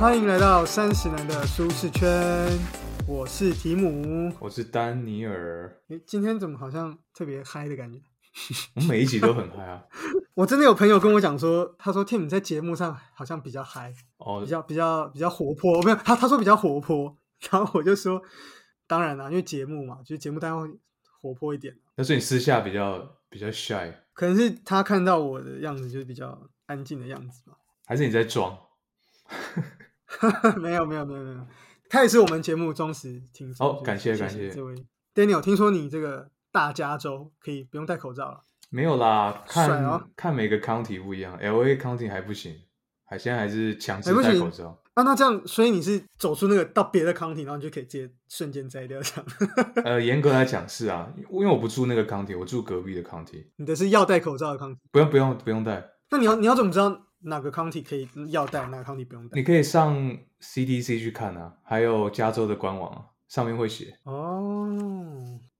欢迎来到三十男的舒适圈，我是提姆。我是丹尼尔，诶，今天怎么好像特别嗨的感觉？我每一集都很嗨啊！我真的有朋友跟我讲说，他说 Tim 在节目上好像比较嗨，哦比，较比较比较活泼。没有他他说比较活泼，然后我就说，当然啦，因为节目嘛，就是节目当然会活泼一点。但是你私下比较比较 shy，可能是他看到我的样子就是比较安静的样子吧。还是你在装？没有没有没有没有，他也是我们节目忠实听众。就是哦感谢谢感谢这位 Daniel。听说你这个大加州可以不用戴口罩了。没有啦，看、哦看每个 county 不一样，L A county 还不行，还现在还是强制戴口罩。啊，那这样，所以你是走出那个到别的 county，然后你就可以直接瞬间摘掉这样。呃，严格来讲是啊，因为我不住那个 county，我住隔壁的 county，你的是要戴口罩的 county，不用不用不用戴，那你要你要怎么知道哪个 county 可以要戴，哪个 county 不用戴？你可以上 CDC 去看啊，还有加州的官网啊，上面会写。哦，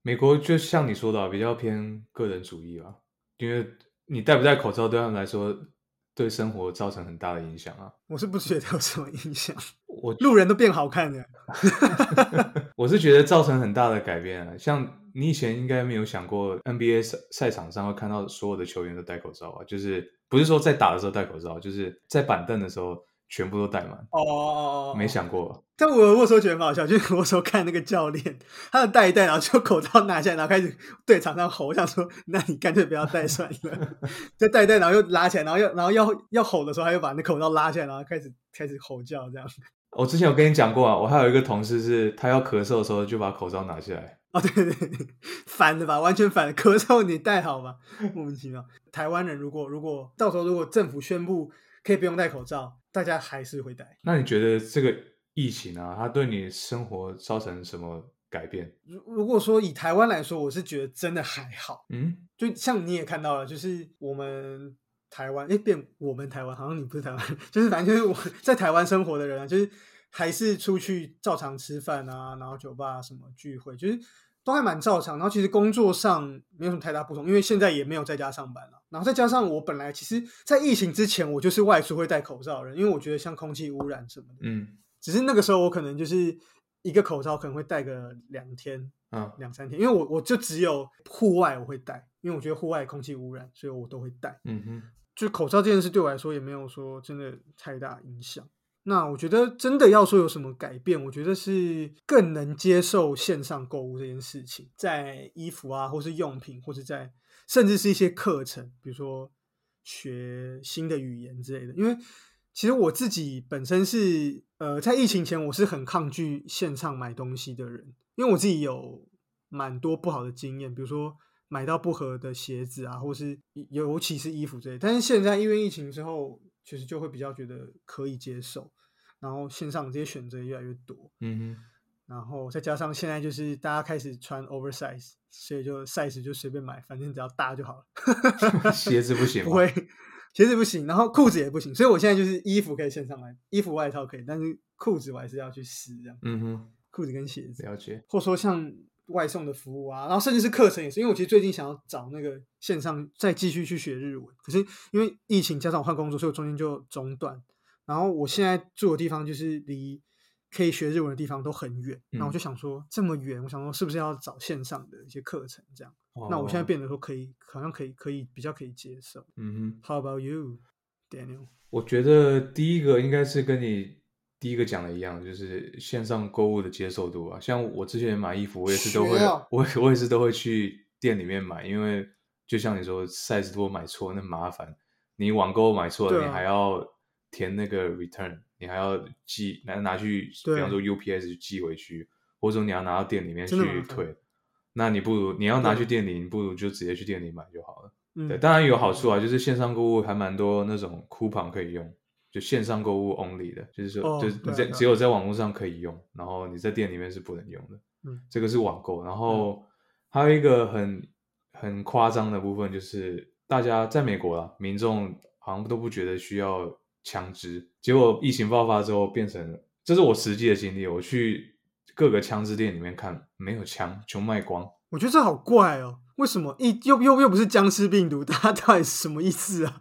美国就像你说的啊、比较偏个人主义啊，因为你戴不戴口罩对他们来说，对生活造成很大的影响啊。我是不觉得有什么影响，我路人都变好看了。我是觉得造成很大的改变啊，像你以前应该没有想过 NBA 赛赛场上会看到所有的球员都戴口罩啊，就是不是说在打的时候戴口罩，就是在板凳的时候全部都戴满，哦哦哦，没想过吧。但我我时候觉得很好笑，就是我有时候看那个教练，他的戴一戴，然后就口罩拿下来，然后开始对场上吼，我想说，那你干脆不要戴算了，就戴一戴，然后又拉起来，然后又然后要要吼的时候，他又把那口罩拉下来，然后开始开始吼叫这样。我之前有跟你讲过啊，我还有一个同事是他要咳嗽的时候就把口罩拿下来，哦，对 对对，反的吧，完全反的。咳嗽你戴好吧，莫名其妙。台湾人如果如果到时候如果政府宣布可以不用戴口罩，大家还是会戴。那你觉得这个疫情啊，它对你生活造成什么改变？如如果说以台湾来说，我是觉得真的还好。嗯，就像你也看到了，就是我们台湾，哎，变我们台湾，好像你不是台湾，就是反正就是我在台湾生活的人啊，就是还是出去照常吃饭啊，然后酒吧什么聚会，就是都还蛮照常。然后其实工作上没有什么太大不同，因为现在也没有在家上班了。然后再加上我本来其实，在疫情之前，我就是外出会戴口罩的人，因为我觉得像空气污染什么的，嗯只是那个时候我可能就是一个口罩可能会戴个两天，啊，两三天，因为我我就只有户外我会戴，因为我觉得户外空气污染，所以我都会戴。嗯哼，就口罩这件事对我来说也没有说真的太大影响。那我觉得真的要说有什么改变，我觉得是更能接受线上购物这件事情，在衣服啊，或是用品，或是在甚至是一些课程，比如说学新的语言之类的。因为其实我自己本身是呃，在疫情前我是很抗拒线上买东西的人，因为我自己有蛮多不好的经验，比如说买到不合的鞋子啊，或是尤其是衣服这类。但是现在因为疫情之后，其实就会比较觉得可以接受，然后线上这些选择也越来越多，嗯然后再加上现在就是大家开始穿 oversize，所以就 size 就随便买，反正只要大就好了。鞋子不行？不会，鞋子不行，然后裤子也不行，所以我现在就是衣服可以线上买，衣服外套可以，但是裤子我还是要去试这样，嗯哼，裤子跟鞋子。了解。或者说像外送的服务啊，然后甚至是课程也是，因为我其实最近想要找那个线上再继续去学日文，可是因为疫情加上我换工作，所以我中间就中断。然后我现在住的地方就是离可以学日文的地方都很远，然后我就想说这么远，我想说是不是要找线上的一些课程这样？那我现在哦，变得说可以，好像可以，可以比较可以接受。嗯哼，How about you, Daniel？我觉得第一个应该是跟你第一个讲的一样，就是线上购物的接受度啊。像我之前买衣服，我也是都会我我也是都会去店里面买，因为就像你说，size 多买错那麻烦，你网购买错了，啊你还要填那个 return，你还要寄拿拿去，比方说 UPS 寄回去，或者说你要拿到店里面去退。那你不如你要拿去店里，你不如就直接去店里买就好了。嗯，对，当然有好处啊，就是线上购物还蛮多那种 coupon 可以用，就线上购物 only 的，就是说，哦就是你在只有在网络上可以用，然后你在店里面是不能用的。嗯，这个是网购，然后还有一个很很夸张的部分，就是大家在美国啊，民众好像都不觉得需要枪支，结果疫情爆发之后变成，这是我实际的经历，我去各个枪支店里面看，没有枪，全卖光。我觉得这好怪哦，为什么一又又又不是僵尸病毒，大家到底是什么意思啊？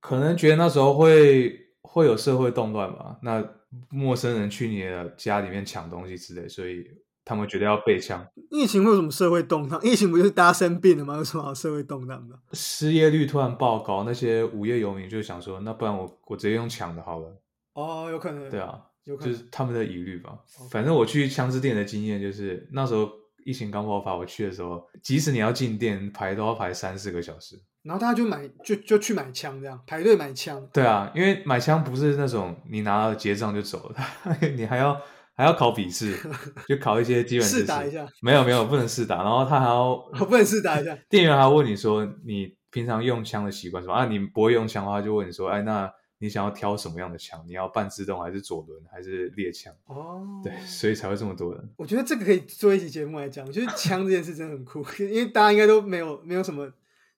可能觉得那时候会会有社会动乱嘛，那陌生人去你的家里面抢东西之类，所以他们觉得要备枪。疫情会有什么社会动荡？疫情不就是大家生病了吗？有什么好社会动荡的？失业率突然爆高，那些无业游民就想说，那不然我我直接用抢的好了。哦，有可能。对啊，有可能。就是他们的疑虑吧。反正我去枪支店的经验就是，那时候疫情刚爆发，我去的时候，即使你要进店排都要排三四个小时。然后大家就买，就就去买枪，这样排队买枪。对啊，因为买枪不是那种你拿了结账就走了，你还要还要考笔试，就考一些基本知识。试打一下？没有没有，不能试打。然后他还要，我不能试打一下。店员还要问你说你平常用枪的习惯什么啊？你不会用枪的话，就问你说，哎，那你想要挑什么样的枪？你要半自动还是左轮还是猎枪？哦，对，所以才会这么多人。我觉得这个可以做一期节目来讲，我觉得枪这件事真的很酷，因为大家应该都没有没有什么。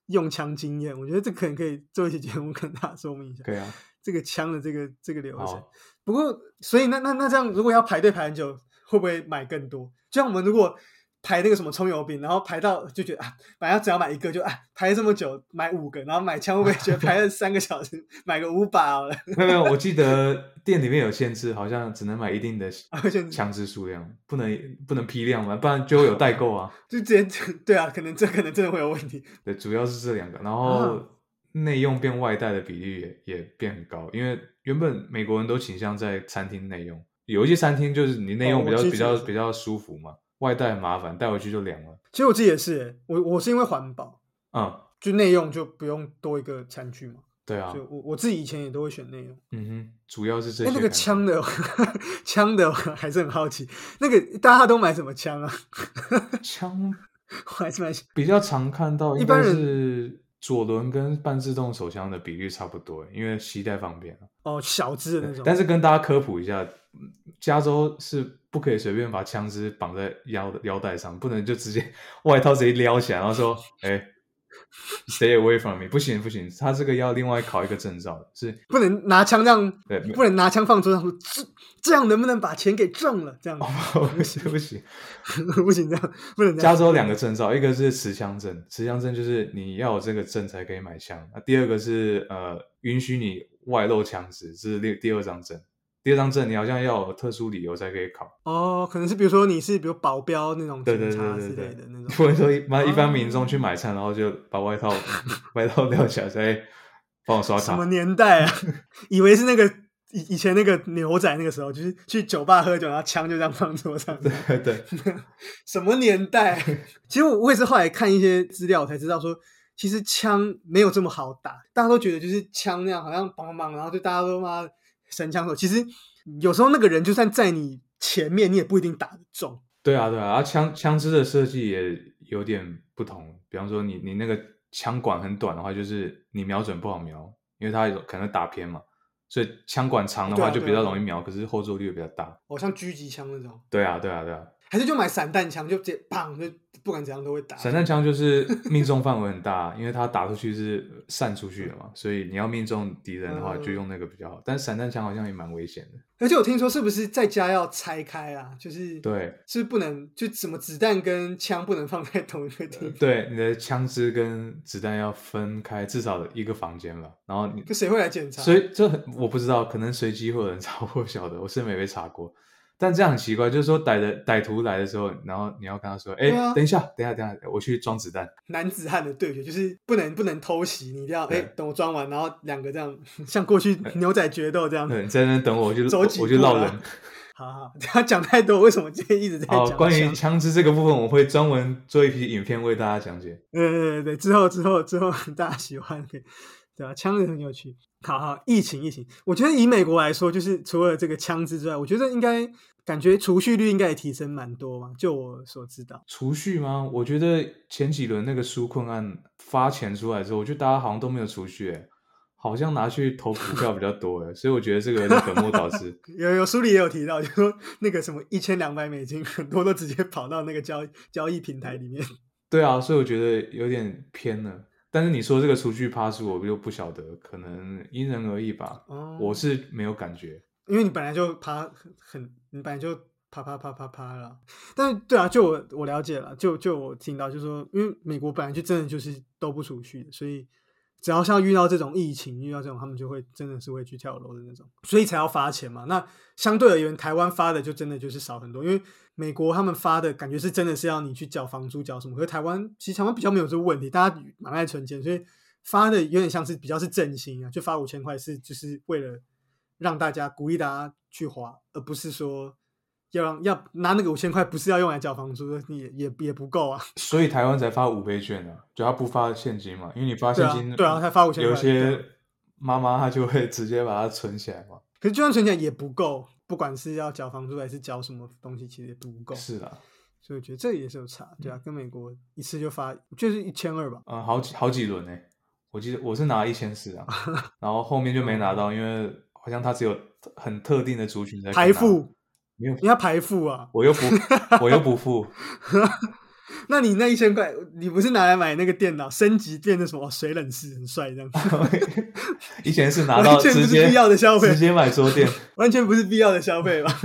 用枪经验，我觉得这可能可以做一期节目跟大家说明一下。对啊，这个枪的这个这个流程。不过，所以那那那这样，如果要排队排很久，会不会买更多？就像我们如果排那个什么葱油饼，然后排到就觉得啊，本来只要买一个，就啊排这么久买五个，然后买枪会不会觉得 排了三个小时买个五把好了？没有没有，我记得 店里面有限制，好像只能买一定的枪支数量，不能不能批量嘛，不然就会有代购啊。就直接对啊，可能这可能真的会有问题。对，主要是这两个，然后内用变外带的比例也也变很高，因为原本美国人都倾向在餐厅内用，有一些餐厅就是你内用比较、比较比较舒服嘛。外带很麻烦，带回去就凉了。其实我自己也是，我我是因为环保，嗯，就内用就不用多一个餐具嘛。对啊，就我我自己以前也都会选内用。嗯哼，主要是这。哎，那个枪的，枪的还是很好奇，那个大家都买什么枪啊？枪，我还是蛮比较常看到，一般是左轮跟半自动手枪的比率差不多，因为携带方便哦，小支的那种。但是跟大家科普一下，加州是。不可以随便把枪支绑在腰的腰带上，不能就直接 外套直接撩起来，然后说：“哎，stay away from me。”不行不行，他这个要另外考一个证照，是不能拿枪这样，对，不能拿枪放桌上说这这样能不能把钱给挣了？这样不行不行不行，这样不能。加州两个证照，一个是持枪证，持枪证就是你要有这个证才可以买枪。那第二个是呃，允许你外露枪支，这是第第二张证。第二张证你好像要有特殊理由才可以考哦，可能是比如说你是比如保镖那种警察之类的那种，或者说一般一般民众去买菜，然后就把外套 外套撩起来再帮我刷卡。什么年代啊？以为是那个以以前那个牛仔那个时候，就是去酒吧喝酒，然后枪就这样放桌上。对对，什么年代？其实我我也是后来看一些资料才知道说，其实枪没有这么好打，大家都觉得就是枪那样好像梆梆，然后就大家都妈。神枪手其实有时候那个人就算在你前面，你也不一定打得中。对啊，对啊，而枪枪支的设计也有点不同。比方说，你你那个枪管很短的话，就是你瞄准不好瞄，因为它可能打偏嘛。所以枪管长的话就比较容易瞄，可是后坐力比较大。哦，像狙击枪那种。对啊，对啊，对啊。还是就买散弹枪，就直接砰，就不管怎样都会打。散弹枪就是命中范围很大，因为它打出去是散出去的嘛，所以你要命中敌人的话，就用那个比较好。但是散弹枪好像也蛮危险的。而且我听说是不是在家要拆开啊？就是对，是不能就什么子弹跟枪不能放在同一个地方。对，你的枪支跟子弹要分开，至少一个房间吧。然后你，谁会来检查？所以这我不知道，可能随机会有人查或晓得，我是没被查过。但这样很奇怪，就是说歹的歹徒来的时候，然后你要跟他说：“哎，等一下，等一下，等一下，我去装子弹。”男子汉的对决就是不能不能偷袭，你一定要哎等我装完，然后两个这样 像过去牛仔决斗这样。对，在那等我，我就 我就绕人。好好，他讲太多，为什么今天一直在讲？关于枪支这个部分，我会专门做一批影片为大家讲解。对对对对，之后之后之后大家喜欢，对吧？枪也很有趣。好好，疫情疫情，我觉得以美国来说，就是除了这个枪支之外，我觉得应该。感觉储蓄率应该也提升蛮多嘛？就我所知道，储蓄吗？我觉得前几轮那个纾困案发钱出来之后，我觉得大家好像都没有储蓄，哎，好像拿去投股票比较多，哎，所以我觉得这个本末倒置。有有书里也有提到，就说那个什么一千两百美金，很多都直接跑到那个交交易平台里面。对啊，所以我觉得有点偏了。但是你说这个储蓄趴数，我就不晓得，可能因人而异吧。哦，我是没有感觉。因为你本来就趴很，你本来就啪啪啪啪啪了。但是对啊，就我我了解了，就就我听到，就是说，因为美国本来就真的就是都不储蓄，所以只要像遇到这种疫情，遇到这种，他们就会真的是会去跳楼的那种，所以才要发钱嘛。那相对而言，台湾发的就真的就是少很多，因为美国他们发的感觉是真的是要你去缴房租、缴什么，可是台湾其实台湾比较没有这个问题，大家蛮爱存钱，所以发的有点像是比较是振兴啊，就发五千块是就是为了让大家鼓励大家去花，而不是说。要让要拿那个五千块，不是要用来缴房租，也也也不够啊。所以台湾才发五倍券啊，就他不发现金嘛，因为你发现金，对啊，他发五千，有些妈妈她就会直接把它存起来嘛。可是就算存起来也不够，不管是要缴房租还是缴什么东西，其实也不够。是啊，所以我觉得这也是有差，对啊，跟美国一次就发就是一千二吧。嗯，好几好几轮呢，我记得我是拿一千四啊，然后后面就没拿到，因为好像他只有很特定的族群在排付。没有，你要排付啊！我又不，我又不付。那你那一千块，你不是拿来买那个电脑升级变成什么水冷式很帅这样？以前是拿到直接必要的消费，直接买桌垫，完全不是必要的消费吧？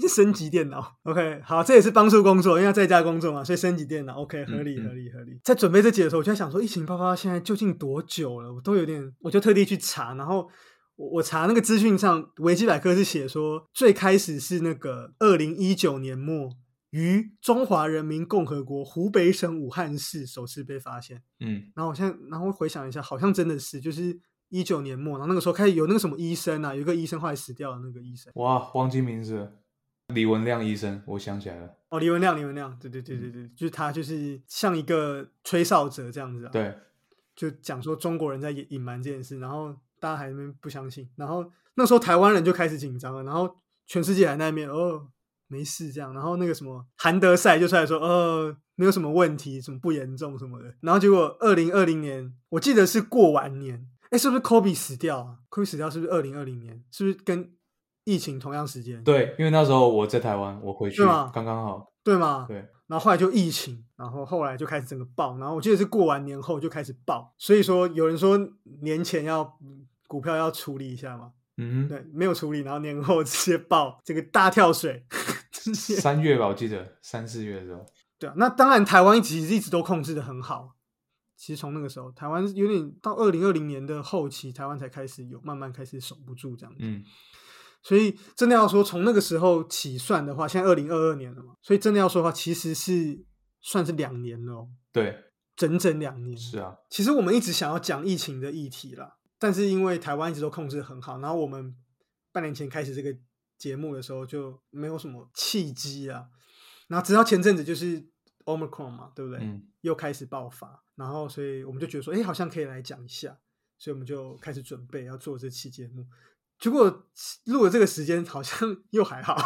是升级电脑。OK，好，这也是帮助工作，因为要在家工作嘛，所以升级电脑 OK，合理合理合理。在准备这节的时候，我就在想说，疫情爆发现在究竟多久了？我都有点，我就特地去查，然后。我我查那个资讯上，维基百科是写说，最开始是那个二零一九年末于中华人民共和国湖北省武汉市首次被发现。嗯，然后我现在然后回想一下，好像真的是就是一九年末，然后那个时候开始有那个什么医生啊，有一个医生后来死掉的那个医生。哇，忘记名字，李文亮医生，我想起来了。哦，李文亮，李文亮，对对对对对，就是他，就是像一个吹哨者这样子啊。对，就讲说中国人在隐隐瞒这件事，然后。大家还没不相信，然后那时候台湾人就开始紧张了，然后全世界还在那边哦没事这样，然后那个什么韩德赛就出来说呃没有什么问题，什么不严重什么的，然后结果二零二零年我记得是过完年，哎是不是 Kobe 死掉啊？Kobe 死掉是不是二零二零年？是不是跟疫情同样时间？对，因为那时候我在台湾，我回去刚刚好，对吗？对，然后后来就疫情，然后后来就开始整个爆，然后我记得是过完年后就开始爆，所以说有人说年前要。股票要处理一下嘛？嗯，对，没有处理，然后年后 直接爆这个大跳水。三月吧，我记得三四月的时候。对啊，那当然台湾其实一直都控制的很好。其实从那个时候，台湾有点到二零二零年的后期，台湾才开始有慢慢开始守不住这样子。嗯，所以真的要说从那个时候起算的话，现在二零二二年了嘛，所以真的要说的话，其实是算是两年了。对，整整两年。是啊，其实我们一直想要讲疫情的议题啦。但是因为台湾一直都控制很好，然后我们半年前开始这个节目的时候就没有什么契机啊。然后直到前阵子就是 Omicron 嘛，对不对？嗯。又开始爆发，然后所以我们就觉得说，哎，好像可以来讲一下，所以我们就开始准备要做这期节目。结果录了这个时间好像 又还好，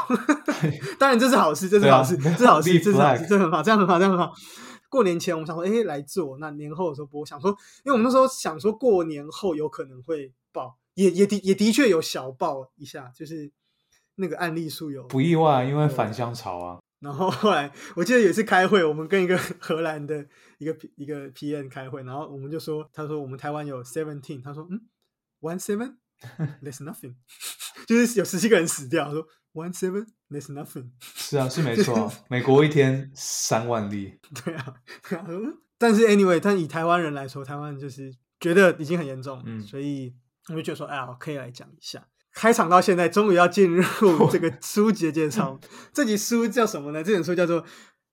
当然这是好事，这是好事，这是好事，这是好事，这很好，这样很好，这样很好。过年前我们想说，哎，来做。那年后的时候播，想说，因为我们那时候想说过年后有可能会爆，也也的也的确有小爆一下，就是那个案例数有不意外，因为返乡潮啊。然后后来我记得有一次开会，我们跟一个 荷兰的一个一个 P N 开会，然后我们就说，他说我们台湾有 seventeen，他说嗯，one seven，there's nothing，就是有十七个人死掉，说。One seven, there's nothing。是啊，是没错。美国一天三万例。对啊，但是 anyway，但以台湾人来说，台湾就是觉得已经很严重，嗯，所以我们就觉得说，哎呀，可以来讲一下。开场到现在，终于要进入 这个 书籍的介绍。这集书叫什么呢？这本书叫做。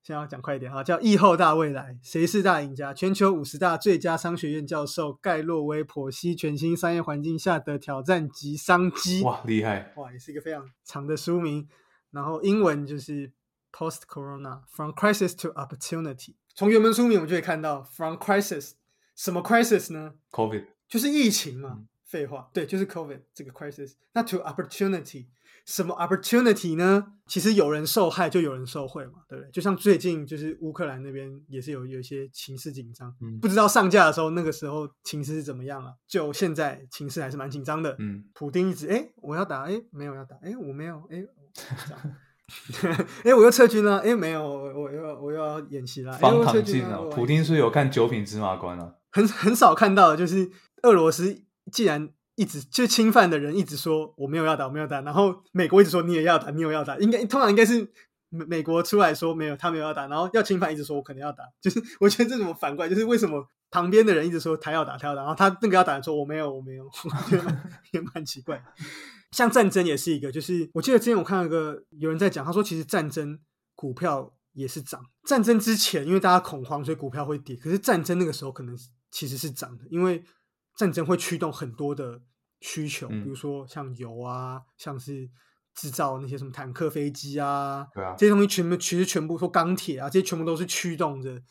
先要讲快一点啊，叫《疫后大未来：谁是大赢家？全球五十大最佳商学院教授盖洛威剖析全新商业环境下的挑战及商机》。哇，厉害！哇，也是一个非常长的书名。然后英文就是《Post Corona: From Crisis to Opportunity》。从原文书名我们就可以看到，From Crisis，什么 Crisis 呢？Covid，就是疫情嘛。废话，对，就是 Covid 这个 Crisis。那 To Opportunity。什么 opportunity 呢？其实有人受害就有人受贿嘛，对不对？就像最近就是乌克兰那边也是有有一些情势紧张，嗯不知道上架的时候那个时候情势是怎么样了。就现在情势还是蛮紧张的。嗯，普丁一直哎我要打哎没有要打哎我没有哎哎 我又撤军了哎没有我我又我又要演习了。方唐镜啊，普丁是有看九品芝麻官啊，很很少看到的就是俄罗斯既然。一直就侵犯的人一直说我没有要打，我没有打，然后美国一直说你也要打，你有要打，应该通常应该是美美国出来说没有，他没有要打，然后要侵犯一直说我可能要打，就是我觉得这种反过来，就是为什么旁边的人一直说他要打，他要打，然后他那个要打的说我没有，我没有，我觉得也蛮奇怪。像战争也是一个，就是我记得之前我看到一个有人在讲，他说其实战争股票也是涨，战争之前因为大家恐慌，所以股票会跌，可是战争那个时候可能其实是涨的，因为战争会驱动很多的需求，比如说像油啊，像是制造那些什么坦克、飞机啊，对啊，这些东西全部其实全部说钢铁啊，这些全部都是驱动着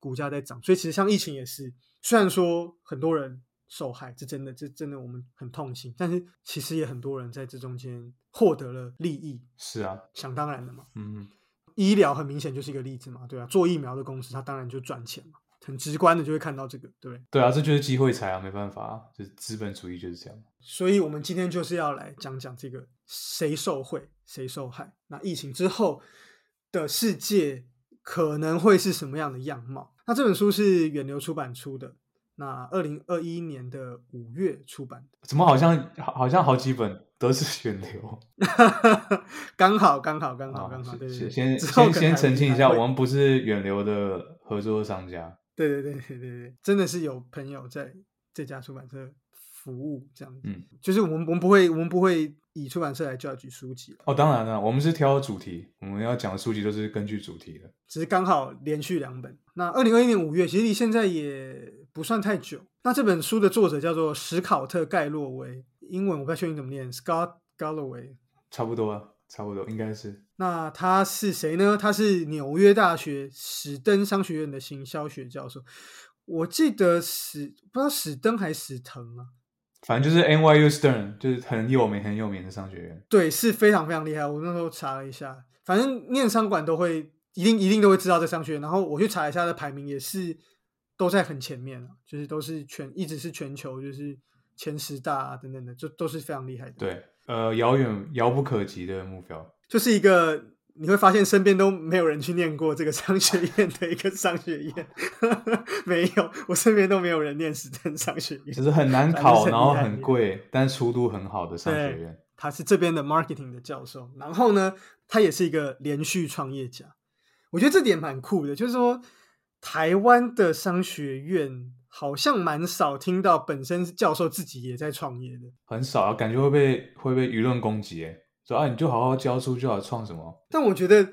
股价在涨，所以其实像疫情也是，虽然说很多人。受害，这真的，这真的我们很痛心。但是其实也很多人在这中间获得了利益。是啊，想当然的嘛。嗯，医疗很明显就是一个例子嘛，对啊，做疫苗的公司，它当然就赚钱嘛，很直观的就会看到这个，对不对？对啊，这就是机会财啊，没办法啊，就是资本主义就是这样。所以我们今天就是要来讲讲这个谁受贿，谁受害。那疫情之后的世界可能会是什么样的样貌？那这本书是远流出版出的。那二零二一年的五月出版的，怎么好像好像好几本都是选流？刚好刚好刚好刚好，对对。先先先澄清一下，我们不是远流的合作商家。对对对对对对，真的是有朋友在这家出版社服务，这样子。嗯，就是我们我们不会我们不会以出版社来 judge 书籍哦，当然了，我们是挑主题，我们要讲的书籍都是根据主题的。只是刚好连续两本。那二零二一年五月，其实离现在也。不算太久。那这本书的作者叫做史考特·盖洛维，英文我不太确定怎么念，Scott Galloway，差不多，差不多应该是。那他是谁呢？他是纽约大学史登商学院的行销学教授。我记得史不知道史登还是史腾啊，反正就是 NYU Stern，就是很有名很有名的商学院。对，是非常非常厉害。我那时候查了一下，反正念商管都会一定一定都会知道这商学院。然后我去查一下的排名也是。都在很前面了，就是都是全一直是全球就是前十大啊等等的，就都是非常厉害的。对，呃，遥远遥不可及的目标，就是一个你会发现身边都没有人去念过这个商学院的一个商学院，没有，我身边都没有人念史登商学院，就是很难考，然后很贵，但出度很好的商学院。他是这边的 marketing 的教授，然后呢，他也是一个连续创业家，我觉得这点蛮酷的，就是说。台湾的商学院好像蛮少听到本身是教授自己也在创业的，很少啊，感觉会被会被舆论攻击哎，说啊你就好好教书就好，创什么？但我觉得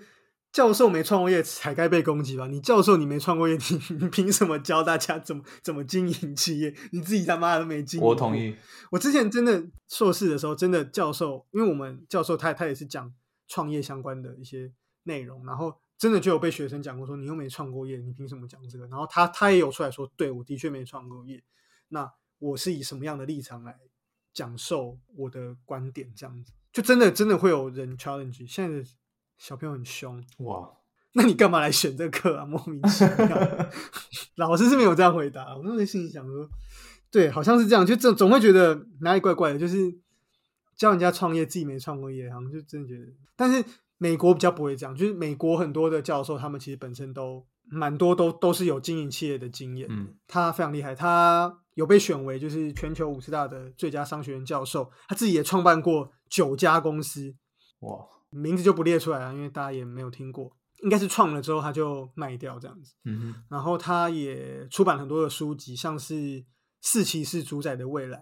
教授没创过业才该被攻击吧？你教授你没创过业，你你凭什么教大家怎么怎么经营企业？你自己他妈都没经营。我同意。我之前真的硕士的时候，真的教授，因为我们教授他他也是讲创业相关的一些内容，然后。真的就有被学生讲过说你又没创过业，你凭什么讲这个？然后他他也有出来说，对我的确没创过业，那我是以什么样的立场来讲授我的观点？这样子就真的真的会有人 challenge。现在的小朋友很凶哇，那你干嘛来选这课啊？莫名其妙。老师是没有这样回答，我那时候心里想说，对，好像是这样，就总总会觉得哪里怪怪的，就是教人家创业，自己没创过业，好像就真的觉得，但是。美国比较不会这样，就是美国很多的教授，他们其实本身都蛮多，都都是有经营企业的经验。嗯，他非常厉害，他有被选为就是全球五十大的最佳商学院教授，他自己也创办过九家公司。哇，名字就不列出来了，因为大家也没有听过。应该是创了之后他就卖掉这样子。嗯然后他也出版很多的书籍，像是《四骑士主宰的未来》。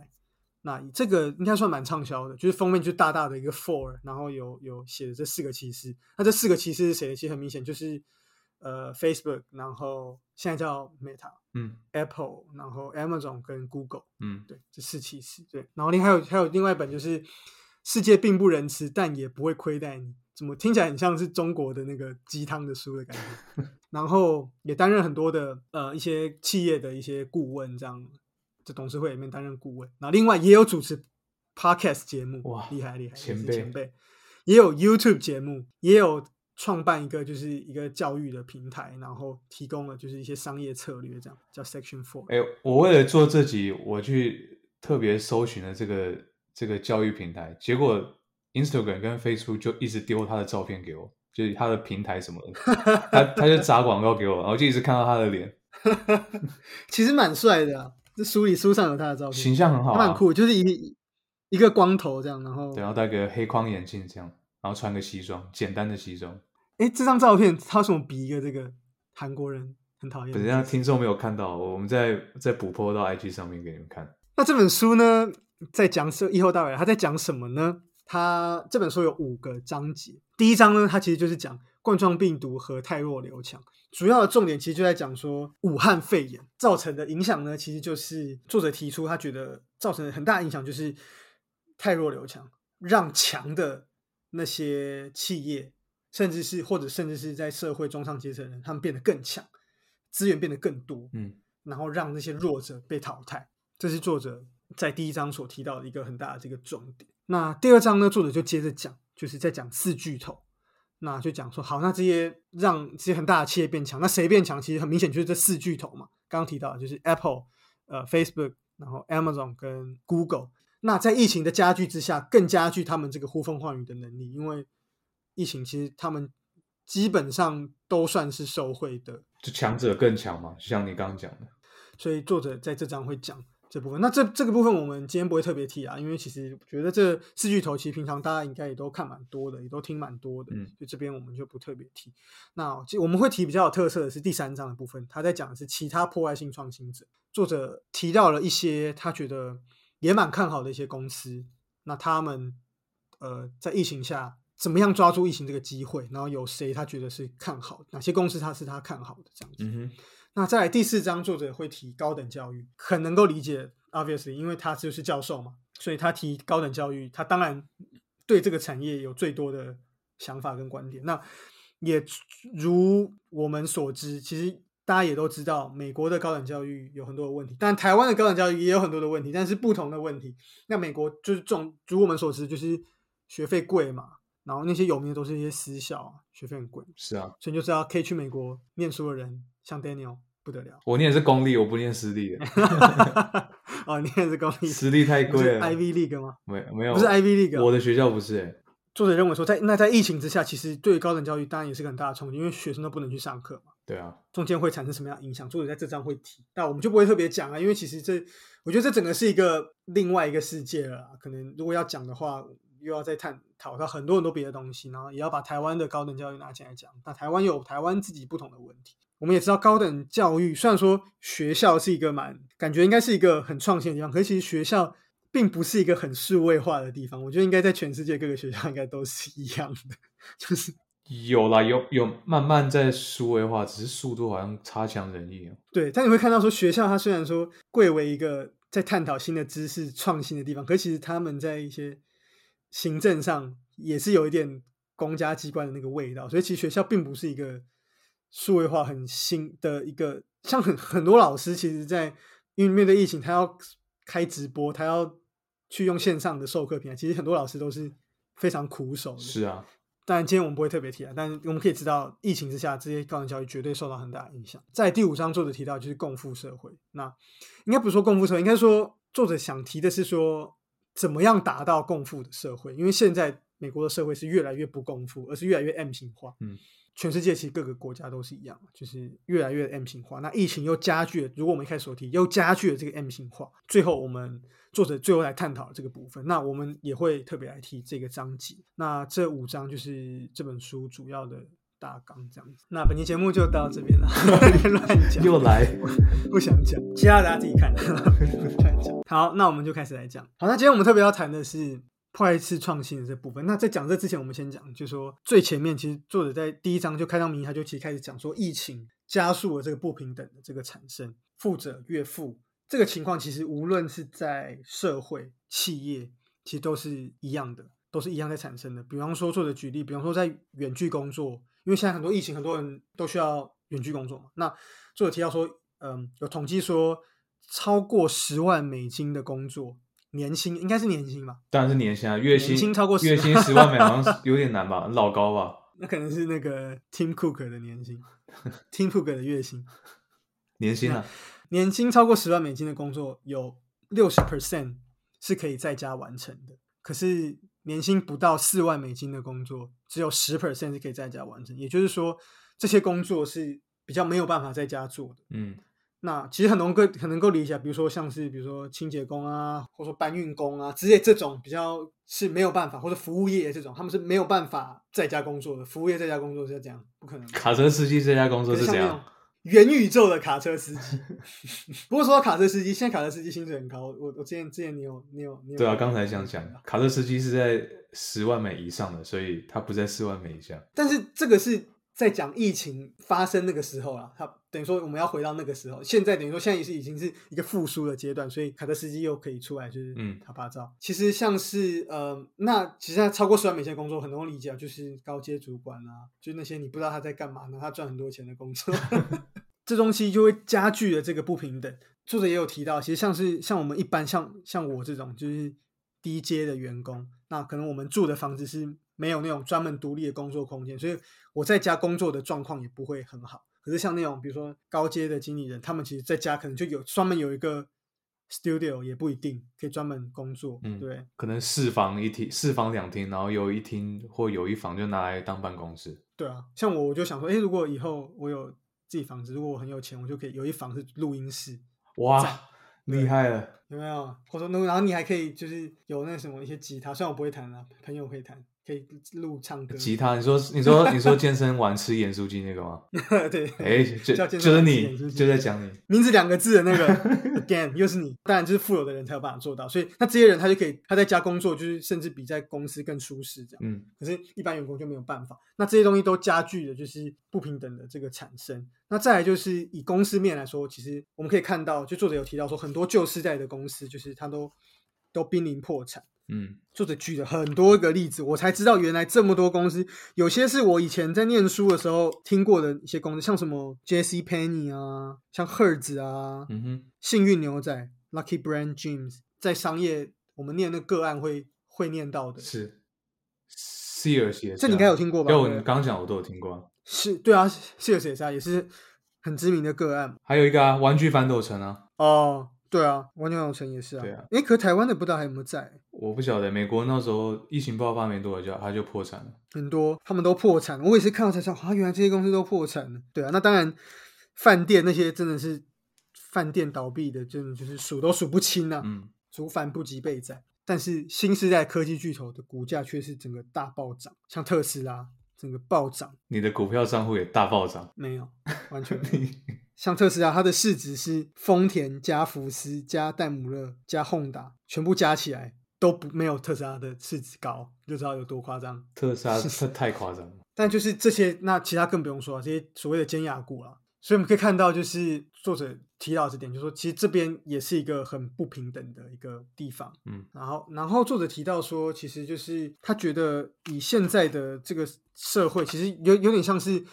那这个应该算蛮畅销的，就是封面就大大的一个 four，然后有有写的这四个骑士。那这四个骑士是谁？其实很明显就是呃 Facebook，然后现在叫 Meta，嗯，Apple，然后 Amazon 跟 Google，嗯，对，这四骑士。对，然后另还有还有另外一本就是世界并不仁慈，但也不会亏待你。怎么听起来很像是中国的那个鸡汤的书的感觉？然后也担任很多的呃一些企业的一些顾问这样。在董事会里面担任顾问，那另外也有主持 podcast 节目，哇，厉害厉害，前辈前辈，也有 YouTube 节目，也有创办一个就是一个教育的平台，然后提供了就是一些商业策略，这样叫 Section Four。哎，我为了做这集，我去特别搜寻了这个这个教育平台，结果 Instagram 跟 Facebook 就一直丢他的照片给我，就是他的平台什么的，他他就 砸广告给我，然后就一直看到他的脸，其实蛮帅的。这书里书上有他的照片，形象很好，蛮酷，就是一一个光头这样，然后然后戴个黑框眼镜这样，然后穿个西装，简单的西装。哎，这张照片他为什么比一个这个韩国人很讨厌。等一下听众没有看到，我们再再补播到 IG 上面给你们看。那这本书呢，在讲什？以后到尾他在讲什么呢？他这本书有五个章节，第一章呢，它其实就是讲冠状病毒和泰弱流强，主要的重点其实就在讲说武汉肺炎造成的影响呢，其实就是作者提出他觉得造成的很大影响就是太弱留强，让强的那些企业，甚至是或者甚至是在社会中上阶层的人，他们变得更强，资源变得更多，嗯，然后让那些弱者被淘汰，这是作者在第一章所提到的一个很大的这个重点。那第二章呢，作者就接着讲，就是在讲四巨头，那就讲说，好，那这些让这些很大的企业变强，那谁变强？其实很明显就是这四巨头嘛。刚刚提到的就是 Apple、呃 Facebook，然后 Amazon 跟 Google。那在疫情的加剧之下，更加剧他们这个呼风唤雨的能力，因为疫情其实他们基本上都算是受惠的，就强者更强嘛，就像你刚刚讲的。所以作者在这章会讲。这部分，那这这个部分我们今天不会特别提啊，因为其实觉得这四巨头其实平常大家应该也都看蛮多的，也都听蛮多的，嗯，就这边我们就不特别提。那我们会提比较有特色的是第三章的部分，他在讲的是其他破坏性创新者，作者提到了一些他觉得也蛮看好的一些公司，那他们呃在疫情下怎么样抓住疫情这个机会，然后有谁他觉得是看好，哪些公司他是他看好的这样子。那在第四章，作者会提高等教育，很能够理解，obviously，因为他就是教授嘛，所以他提高等教育，他当然对这个产业有最多的想法跟观点。那也如我们所知，其实大家也都知道，美国的高等教育有很多的问题，但台湾的高等教育也有很多的问题，但是不同的问题。那美国就是重，如我们所知，就是学费贵嘛，然后那些有名的都是一些私校，学费很贵。是啊，所以就是要可以去美国念书的人，像 Daniel。不得了！我念的是公立，我不念私立的。哦，你念是公立，私立太贵了。Ivy League 吗？没没有，不是 Ivy League。我的学校不是。作者认为说，在那在疫情之下，其实对高等教育当然也是个很大的冲击，因为学生都不能去上课嘛。对啊。中间会产生什么样影响？作者在这章会提，但我们就不会特别讲啊，因为其实这我觉得这整个是一个另外一个世界了。可能如果要讲的话，又要再探讨到很多很多别的东西，然后也要把台湾的高等教育拿起来讲。那台湾有台湾自己不同的问题。我们也知道，高等教育虽然说学校是一个蛮感觉应该是一个很创新的地方，可是其实学校并不是一个很数位化的地方。我觉得应该在全世界各个学校应该都是一样的，就是有啦，有有慢慢在数位化，只是速度好像差强人意哦对，但你会看到说，学校它虽然说贵为一个在探讨新的知识创新的地方，可其实他们在一些行政上也是有一点公家机关的那个味道，所以其实学校并不是一个。数位化很新的一个，像很很多老师，其实，在因为面对疫情，他要开直播，他要去用线上的授课平台，其实很多老师都是非常苦手的。是啊，当然今天我们不会特别提啊，但我们可以知道，疫情之下，这些高等教育绝对受到很大的影响。在第五章作者提到，就是共富社会。那应该不是说共富社会，应该说作者想提的是说，怎么样达到共富的社会？因为现在美国的社会是越来越不共富，而是越来越 M 型化。嗯。全世界其实各个国家都是一样，就是越来越 M 型化。那疫情又加剧了，如果我们一开始所提，又加剧了这个 M 型化。最后，我们作者最后来探讨这个部分。那我们也会特别来提这个章节。那这五章就是这本书主要的大纲，这样子。那本期节目就到这边了，乱讲又来，不想讲，其他大家自己看。乱讲。好，那我们就开始来讲。好，那今天我们特别要谈的是。破坏式创新的这部分，那在讲这之前，我们先讲，就是说最前面，其实作者在第一章就开张名义，他就其实开始讲说，疫情加速了这个不平等的这个产生，富者越富这个情况，其实无论是在社会、企业，其实都是一样的，都是一样在产生的。比方说，作者举例，比方说在远距工作，因为现在很多疫情，很多人都需要远距工作嘛。那作者提到说，嗯，有统计说，超过十万美金的工作。年薪应该是年薪吧？当然是年薪啊，月薪超过月薪十万美好像有点难吧，老高吧？那可能是那个 Tim Cook 的年薪，Tim Cook 的月薪年薪啊，年薪超过十万美金的工作有六十 percent 是可以在家完成的，可是年薪不到四万美金的工作只有十 percent 是可以在家完成，也就是说这些工作是比较没有办法在家做的。嗯。那其实很能够很能够理解，比如说像是比如说清洁工啊，或者说搬运工啊之类这种比较是没有办法，或者服务业这种他们是没有办法在家工作的。服务业在家工作是这样，不可能。卡车司机在家工作是这样。元宇宙的卡车司机。不过说到卡车司机，现在卡车司机薪水很高。我我之前之前你有你有你有对啊，刚才想讲，卡车司机是在十万美以上的，所以他不在四万美以下。但是这个是在讲疫情发生那个时候啊，他等于说我们要回到那个时候。现在等于说现在也是已经是一个复苏的阶段，所以卡德斯基又可以出来就是嗯他拍照。其实像是呃，那其实他超过十万美金的工作，很容易理解啊，就是高阶主管啊，就是那些你不知道他在干嘛呢，他赚很多钱的工作。这东西就会加剧了这个不平等。作者也有提到，其实像是像我们一般像像我这种就是低阶的员工，那可能我们住的房子是没有那种专门独立的工作空间，所以我在家工作的状况也不会很好。可是像那种比如说高阶的经理人，他们其实在家可能就有专门有一个 studio，也不一定可以专门工作，嗯对。可能四房一厅，四房两厅，然后有一厅或有一房就拿来当办公室。对啊，像我我就想说，哎，如果以后我有自己房子，如果我很有钱，我就可以有一房是录音室，哇，厉害了！有没有？或者说，那然后你还可以就是有那什么一些吉他，虽然我不会弹啊，朋友会弹，可以录唱歌。吉他，你说你说你说健身完吃盐酥鸡那个吗？对，哎，就就是你，就在讲你。名字两个字的那个 again 又是你，当然就是富有的人才有办法做到，所以那这些人他就可以他在家工作，就是甚至比在公司更舒适这样。嗯，可是，一般员工就没有办法。那这些东西都加剧了就是不平等的这个产生。那再来就是以公司面来说，其实我们可以看到，就作者有提到说，很多旧世代的公司就是他都都濒临破产。嗯，作者举了很多个例子，我才知道原来这么多公司，有些是我以前在念书的时候听过的一些公司，像什么 J.C. Penney 啊，像 Hertz 啊，嗯哼，幸运牛仔 Lucky Brand Jeans，在商业我们念那个个案会会念到的，是 Sears 也是啊，这你应该有听过吧因为我对你刚刚讲我都有听过啊。是对啊，Sears 也是啊，也是很知名的个案还有一个啊，玩具反斗城啊，哦。对啊，玩具反斗城也是啊。对啊诶，可台湾的不知道还有没有在，我不晓得，美国那时候疫情爆发没多久，它就破产了。很多他们都破产。我也是看到才知道，啊，原来这些公司都破产了。对啊，那当然，饭店那些真的是饭店倒闭的，真的就是数都数不清啊。嗯，竹繁不及备载。但是新时代科技巨头的股价却是整个大暴涨，像特斯拉整个暴涨，你的股票账户也大暴涨。没有，完全没有。像特斯拉，它的市值是丰田加福斯加戴姆勒加 Honda 全部加起来都不没有特斯拉的市值高，就知道有多夸张。特斯拉太太夸张了。但就是这些，那其他更不用说了，这些所谓的尖牙股啦。所以我们可以看到，就是作者提到这点，就是说其实这边也是一个很不平等的一个地方。嗯，然后，然后作者提到说，其实就是他觉得以现在的这个社会，其实有有点像是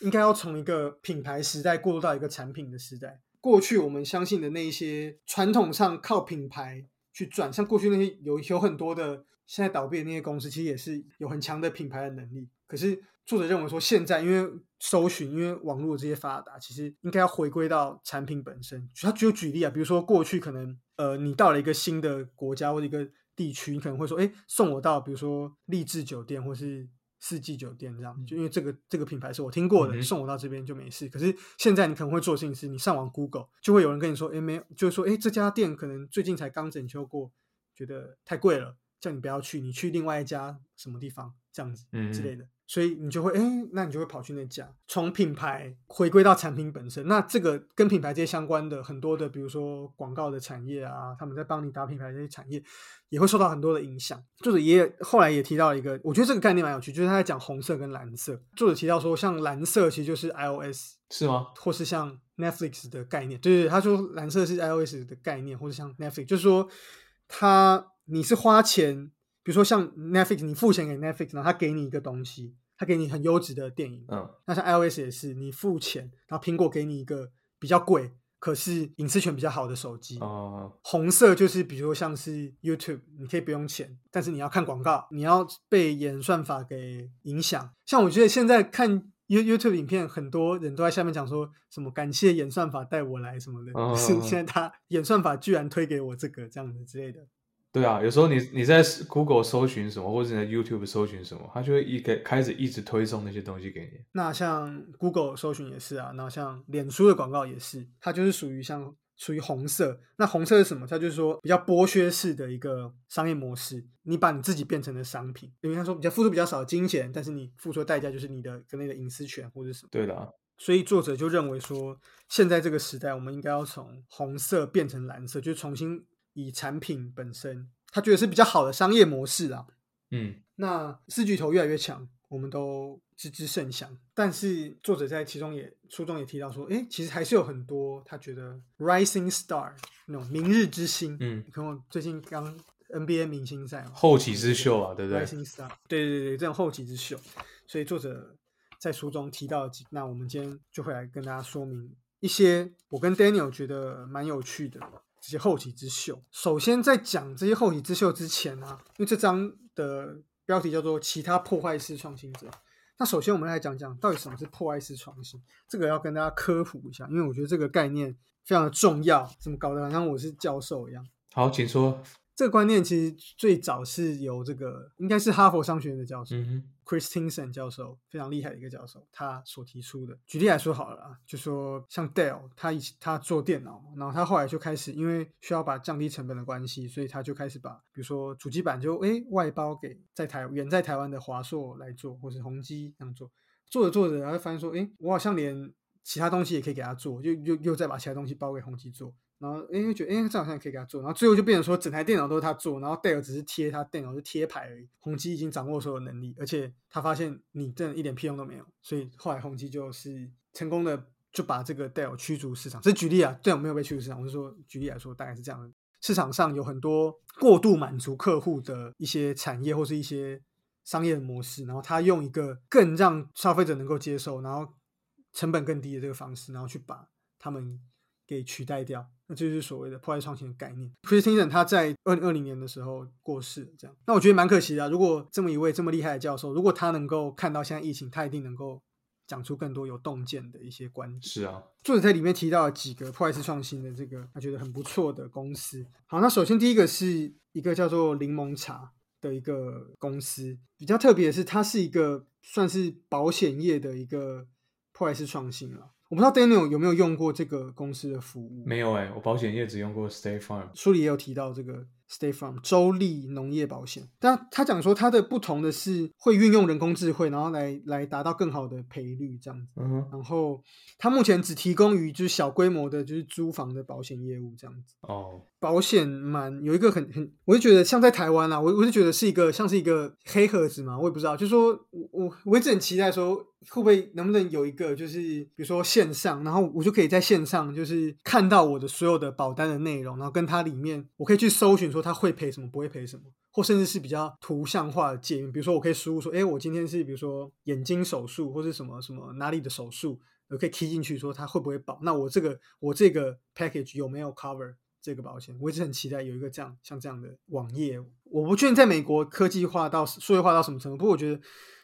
应该要从一个品牌时代过渡到一个产品的时代。过去我们相信的那一些传统上靠品牌去赚，像过去那些有有很多的现在倒闭的那些公司，其实也是有很强的品牌的能力。可是作者认为说，现在因为搜寻，因为网络这些发达，其实应该要回归到产品本身。他举举例啊，比如说过去可能呃，你到了一个新的国家或者一个地区，你可能会说，哎，送我到比如说励志酒店或是四季酒店这样，就因为这个这个品牌是我听过的，嗯送我到这边就没事。可是现在你可能会做的事情是，你上网 Google 就会有人跟你说，哎，没有，就是说，哎，这家店可能最近才刚整修过，觉得太贵了，叫你不要去，你去另外一家什么地方这样子嗯之类的。所以你就会，哎，那你就会跑去那家，从品牌回归到产品本身。那这个跟品牌这些相关的很多的，比如说广告的产业啊，他们在帮你打品牌这些产业，也会受到很多的影响。作者也后来也提到一个，我觉得这个概念蛮有趣，就是他在讲红色跟蓝色。作者提到说，像蓝色其实就是 iOS，是吗？或是像 Netflix 的概念，对对，他说蓝色是 iOS 的概念，或者像 Netflix，就是说他你是花钱，比如说像 Netflix，你付钱给 Netflix，然后他给你一个东西，他给你很优质的电影。嗯，那像 iOS 也是，你付钱，然后苹果给你一个比较贵，可是隐私权比较好的手机。哦、红色就是比如说像是 YouTube，你可以不用钱，但是你要看广告，你要被演算法给影响。像我觉得现在看 You YouTube 影片，很多人都在下面讲说什么感谢演算法带我来什么的，哦 是现在他演算法居然推给我这个这样子之类的。对啊，有时候你你在 Google 搜寻什么，或者你在 YouTube 搜寻什么，它就会一个开始一直推送那些东西给你。那像 Google 搜寻也是啊，那像脸书的广告也是，它就是属于像属于红色。那红色是什么？它就是说比较剥削式的一个商业模式，你把你自己变成了商品，因为他说比较付出比较少的金钱，但是你付出的代价就是你的跟那个隐私权或者什么。对的、啊，所以作者就认为说，现在这个时代，我们应该要从红色变成蓝色，就重新以产品本身，他觉得是比较好的商业模式啦。嗯，那四巨头越来越强，我们都知之甚详。但是作者在其中也书中也提到说，诶，其实还是有很多他觉得 rising star 那种明日之星。嗯，你看我最近刚 NBA 明星赛嘛，后起之秀啊，对不对？rising star，对对对，这种后起之秀。所以作者在书中提到几，那我们今天就会来跟大家说明一些我跟 Daniel 觉得蛮有趣的这些后起之秀。首先在讲这些后起之秀之前呢、因为这张的标题叫做“其他破坏式创新者”。那首先我们来讲讲到底什么是破坏式创新，这个要跟大家科普一下，因为我觉得这个概念非常的重要，怎么搞得好像我是教授一样。好，请说。这个观念其实最早是由这个应该是哈佛商学院的教授、嗯，Christensen 教授，非常厉害的一个教授，他所提出的。举例来说好了啊，就说像 Dell，他以前他做电脑嘛，然后他后来就开始因为需要把降低成本的关系，所以他就开始把比如说主机板就诶外包给在台远在台湾的华硕来做，或是宏基这样做。做着做着，然后发现说，诶，我好像连其他东西也可以给他做，又又又再把其他东西包给宏基做。然后，诶，又觉得，诶，这好像也可以给他做。然后最后就变成说，整台电脑都是他做，然后戴尔只是贴他电脑是贴牌而已。宏基已经掌握所有能力，而且他发现你真的一点屁用都没有，所以后来宏基就是成功的就把这个戴尔驱逐市场。这举例啊，戴尔没有被驱逐市场，我是说举例来说，大概是这样的。市场上有很多过度满足客户的一些产业或是一些商业的模式，然后他用一个更让消费者能够接受，然后成本更低的这个方式，然后去把他们给取代掉。那这就是所谓的破坏创新的概念。Christensen 他在二零二零年的时候过世了，这样。那我觉得蛮可惜的啊、如果这么一位这么厉害的教授，如果他能够看到现在疫情，他一定能够讲出更多有洞见的一些观点。是啊，作者在里面提到了几个破坏式创新的这个他觉得很不错的公司。好，那首先第一个是一个叫做柠檬茶的一个公司，比较特别的是，它是一个算是保险业的一个破坏式创新了。我不知道 Daniel 有没有用过这个公司的服务？没有哎、我保险业只用过 State Farm。书里也有提到这个 State Farm 州立农业保险，但他讲说它的不同的是会运用人工智慧，然后来来达到更好的赔率这样子。嗯哼，然后它目前只提供于就是小规模的，就是租房的保险业务这样子。哦，保险蛮有一个很很，我就觉得像在台湾啊，我我就觉得是一个像是一个黑盒子嘛，我也不知道，就是说我我我一直很期待说会不会能不能有一个就是比如说线上，然后我就可以在线上就是看到我的所有的保单的内容，然后跟它里面我可以去搜寻说它会赔什么，不会赔什么。或甚至是比较图像化的界面，比如说我可以输入说，哎，我今天是比如说眼睛手术或是什么什么哪里的手术，我可以 key 进去说它会不会保，那我这个我这个 package 有没有 cover 这个保险？我一直很期待有一个这样像这样的网页。我不确定在美国科技化到数位化到什么程度，不过我觉得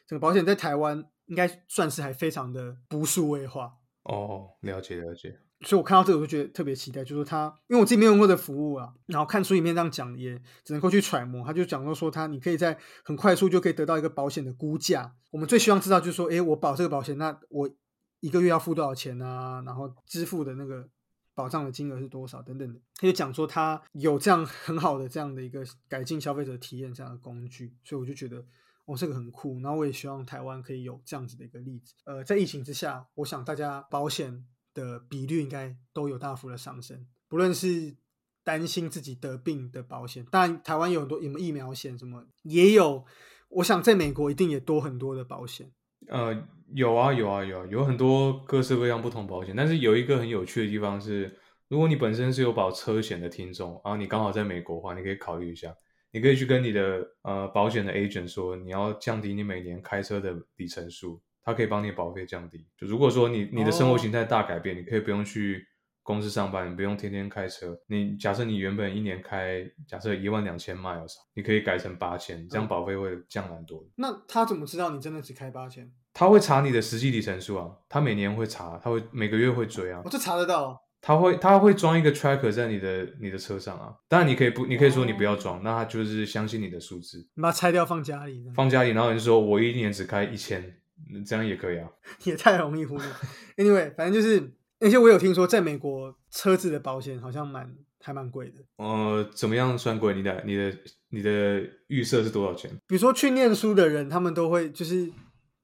整个保险在台湾应该算是还非常的不数位化。哦，了解了解。所以我看到这个我就觉得特别期待，就是说他，因为我自己没有用过的服务啊，然后看书里面这样讲，也只能够去揣摩。他就讲到说，他你可以在很快速就可以得到一个保险的估价。我们最希望知道就是说，诶，我保这个保险，那我一个月要付多少钱啊？然后支付的那个保障的金额是多少等等的。他就讲说，他有这样很好的这样的一个改进消费者体验这样的工具，所以我就觉得。哦，这个很酷，然后我也希望台湾可以有这样子的一个例子。呃，在疫情之下，我想大家保险的比率应该都有大幅的上升，不论是担心自己得病的保险，当然台湾有很多有没有疫苗险什么也有，我想在美国一定也多很多的保险。呃，有啊有啊有啊，有很多各式各样不同保险，但是有一个很有趣的地方是，如果你本身是有保车险的听众，然后你刚好在美国的话，你可以考虑一下。你可以去跟你的呃保险的 agent 说，你要降低你每年开车的里程数，他可以帮你保费降低。就如果说你你的生活形态大改变，你可以不用去公司上班，你不用天天开车。你假设你原本一年开假设一万两千 miles，你可以改成八千，这样保费会降蛮多的。那他怎么知道你真的只开八千？他会查你的实际里程数啊，他每年会查，他会每个月会追啊我、，这查得到哦。他会他会装一个 tracker 在你的你的车上啊。当然你可以不，你可以说你不要装，那他就是相信你的数字，你把它拆掉放家里，这样放家里，然后你就说我一年只开一千，嗯这样也可以啊。也太容易忽略。Anyway，反正就是，而且我有听说，在美国车子的保险好像蛮还蛮贵的。呃，怎么样算贵？你的你的你的预设是多少钱？比如说去念书的人，他们都会就是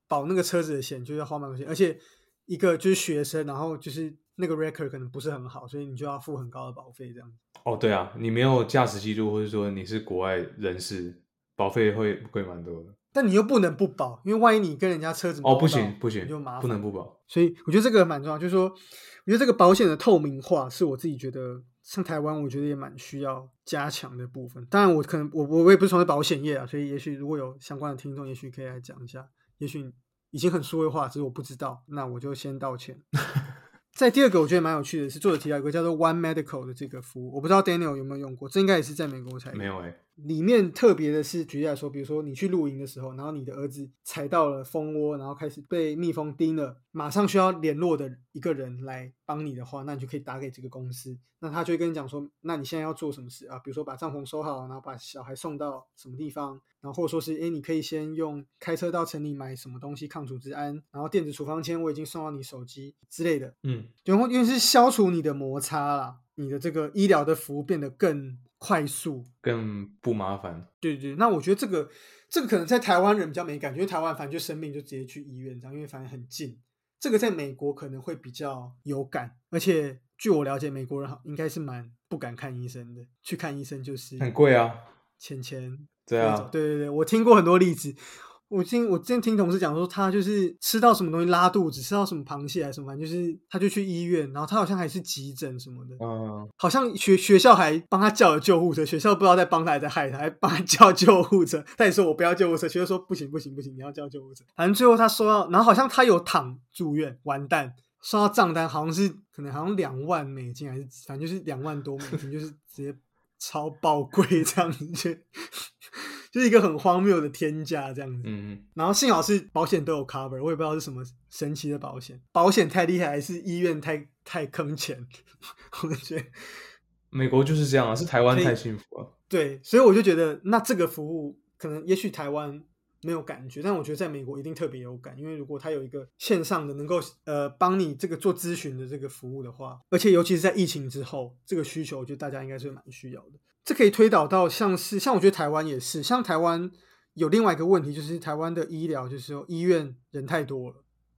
保那个车子的险，就要花蛮多钱，而且一个就是学生，然后就是那个 record 可能不是很好，所以你就要付很高的保费这样子。哦，对啊，你没有驾驶记录，或者说你是国外人士，保费会贵蛮多的。但你又不能不保，因为万一你跟人家车子哦，不行不行你就麻，烦不能不保。所以我觉得这个蛮重要，就是说，我觉得这个保险的透明化是我自己觉得，像台湾，我觉得也蛮需要加强的部分。当然，我可能我我我也不是从事保险业啊，所以也许如果有相关的听众，也许可以来讲一下，也许已经很数位化，只是我不知道，那我就先道歉。在第二个，我觉得蛮有趣的是，作者提到一个叫做 One Medical 的这个服务，我不知道 Daniel 有没有用过，这应该也是在美国才有没有哎、里面特别的是，举例来说，比如说你去露营的时候，然后你的儿子踩到了蜂窝，然后开始被蜜蜂叮了，马上需要联络的一个人来帮你的话，那你就可以打给这个公司，那他就会跟你讲说，那你现在要做什么事啊？比如说把帐篷收好，然后把小孩送到什么地方，然后或者说是，哎，你可以先用开车到城里买什么东西抗组织胺，然后电子处方签我已经送到你手机之类的，嗯，然后因为是消除你的摩擦啦，你的这个医疗的服务变得更快速，更不麻烦。对对，那我觉得这个这个可能在台湾人比较没感觉，台湾反正就生病就直接去医院这样，因为反正很近。这个在美国可能会比较有感，而且据我了解，美国人好应该是蛮不敢看医生的，去看医生就是很贵啊，钱钱。对啊对对对，我听过很多例子。我听我之前听同事讲说，他就是吃到什么东西拉肚子，吃到什么螃蟹还是什么，反正就是他就去医院，然后他好像还是急诊什么的，嗯，好像学学校还帮他叫了救护车，学校不知道在帮他还在害他，还帮他叫救护车。他也说我不要救护车，学校说不行不行不行，你要叫救护车。反正最后他收到，然后好像他有躺住院，完蛋，收到账单好像是可能好像两万美金还是反正就是两万多美金，就是直接超爆贵这样子，就就是一个很荒谬的天价这样子。嗯嗯，然后幸好是保险都有 cover，我也不知道是什么神奇的保险，保险太厉害还是医院太太坑钱，我觉得。美国就是这样啊，是台湾太幸福了。对，所以我就觉得，那这个服务可能也许台湾没有感觉，但我觉得在美国一定特别有感，因为如果它有一个线上的能够呃帮你这个做咨询的这个服务的话，而且尤其是在疫情之后，这个需求我觉得大家应该是蛮需要的。这可以推导到像是像我觉得台湾也是，像台湾有另外一个问题，就是台湾的医疗就是说医院人太多了。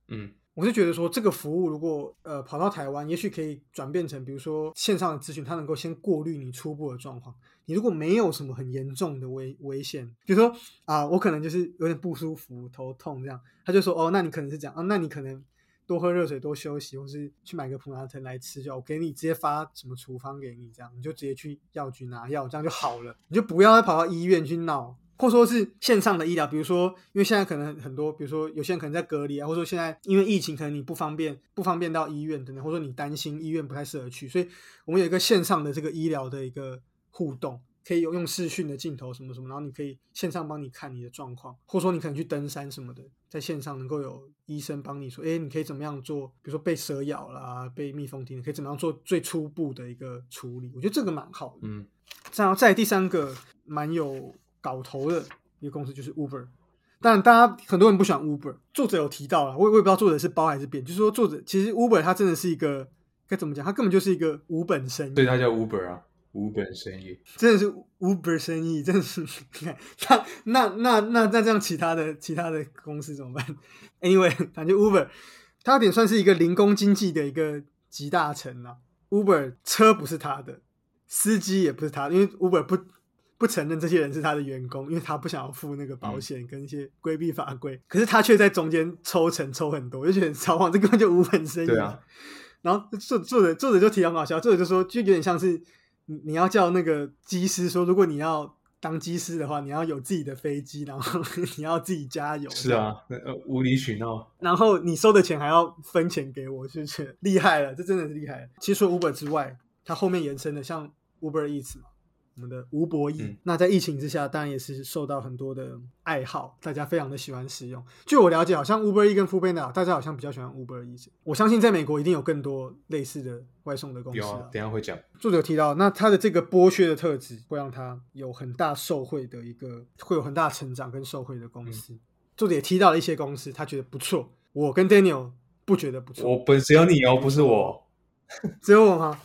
嗯，我是觉得说，这个服务如果呃跑到台湾，也许可以转变成，比如说线上的咨询，它能够先过滤你初步的状况。你如果没有什么很严重的危危险，比如说啊，我可能就是有点不舒服、头痛这样，他就说哦，那你可能是这样啊，那你可能多喝热水、多休息，或是去买个普拿疼来吃就好，我给你直接发什么处方给你，这样你就直接去药局拿药，这样就好了，你就不要再跑到医院去闹。或说是线上的医疗，比如说，因为现在可能很多，比如说有些人可能在隔离啊，或者说现在因为疫情，可能你不方便不方便到医院等等，或者说你担心医院不太适合去，所以我们有一个线上的这个医疗的一个互动，可以有用视讯的镜头什么什么，然后你可以线上帮你看你的状况，或者说你可能去登山什么的，在线上能够有医生帮你说，哎，你可以怎么样做，比如说被蛇咬啦，被蜜蜂叮，可以怎么样做最初步的一个处理，我觉得这个蛮好的。嗯，然后，再第三个蛮有搞头的一个公司就是 Uber。当然，大家很多人不喜欢 Uber，作者有提到了，我也我也不知道作者是包还是贬，就是说作者其实 Uber 它真的是一个该怎么讲，它根本就是一个无本生意，所以它叫 Uber 啊，无本生意。真的是 Uber 生意，真的是，你看，那那那那那这样其他的其他的公司怎么办？Anyway，反正 Uber 它有点算是一个零工经济的一个集大成啊。Uber 车不是他的，司机也不是他的，因为 Uber 不不承认这些人是他的员工，因为他不想要付那个保险跟一些规避法规，可是他却在中间抽成抽很多，我就觉得很超晃，这根本就无本生意。啊。然后作作者作者就提到很好笑，作者就说就有点像是你你要叫那个机师说，如果你要当机师的话，你要有自己的飞机，然后 你要自己加油。是啊，呃，无理取闹。然后你收的钱还要分钱给我，是不是 厉害了？这真的是厉害了。其实除了 Uber 之外，它后面延伸的像 Uber Eats 嘛，我们的吴博义。嗯那在疫情之下，当然也是受到很多的爱好，大家非常的喜欢使用。据我了解，好像 Uber E 跟 f o o Panda，大家好像比较喜欢 Uber Eats。我相信在美国一定有更多类似的外送的公司有啊，等一下会讲。作者提到，那他的这个剥削的特质会让他有很大受惠的一个，会有很大成长跟受惠的公司。作者也提到了一些公司，他觉得不错。我跟 Daniel 不觉得不错，我不只有你哦，不是我。只有我吗？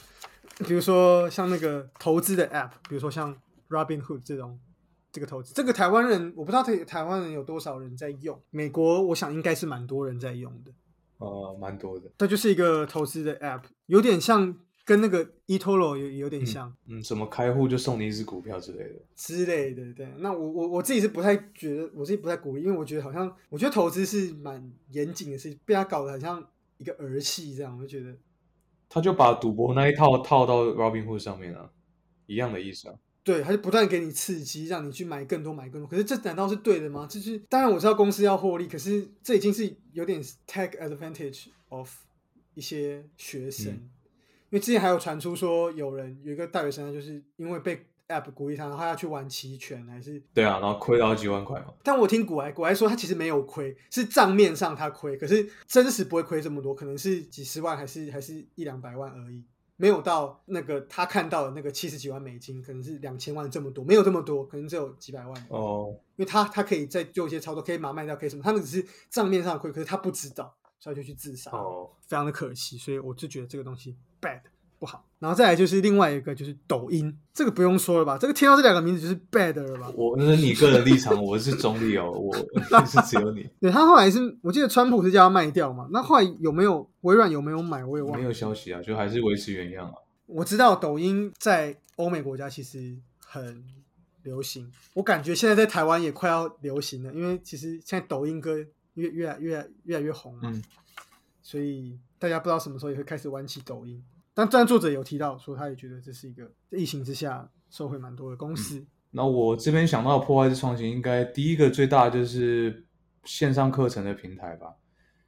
比如说像那个投资的 App，比如说像 Robinhood 这种这个投资，这个台湾人我不知道台台湾人有多少人在用，美国我想应该是蛮多人在用的。哦，蛮多的。它就是一个投资的 App，有点像跟那个 eToro 有有点像嗯，什么开户就送你一只股票之类的。之类的。对，那我我我自己是不太觉得，我自己不太鼓励，因为我觉得好像我觉得投资是蛮严谨的事情，被他搞得很像一个儿戏这样，我就觉得他就把赌博那一套套到 Robinhood 上面啊，一样的意思啊。对，他就不断给你刺激，让你去买更多买更多。可是这难道是对的吗？就是当然我知道公司要获利，可是这已经是有点 take advantage of 一些学生，嗯因为之前还有传出说有人有一个大学生，就是因为被 app 鼓励他，然后他要去玩期权还是对啊，然后亏到几万块嘛。但我听古埃，古埃说他其实没有亏，是账面上他亏，可是真实不会亏这么多，可能是几十万，还是还是一两百万而已，没有到那个他看到的那个七十几万美金，可能是两千万这么多，没有这么多，可能只有几百万。哦，因为他他可以再做一些操作，可以马上卖掉，可以什么，他们只是账面上亏，可是他不知道，所以就去自杀，哦，非常的可惜，所以我就觉得这个东西 bad 不好。然后再来就是另外一个就是抖音，这个不用说了吧，这个听到这两个名字就是 bad 了吧？我那是你个人立场，我是中立哦，我是只有你，对他后来是我记得川普是叫他卖掉嘛，那后来有没有微软有没有买，我也忘了没。有消息啊，就还是维持原样啊。我知道抖音在欧美国家其实很流行，我感觉现在在台湾也快要流行了，因为其实现在抖音歌越越来越越来越红嘛，嗯所以大家不知道什么时候也会开始玩起抖音。但但作者有提到说，他也觉得这是一个疫情之下受惠蛮多的公司。那我这边想到的破坏式创新，应该第一个最大的就是线上课程的平台吧。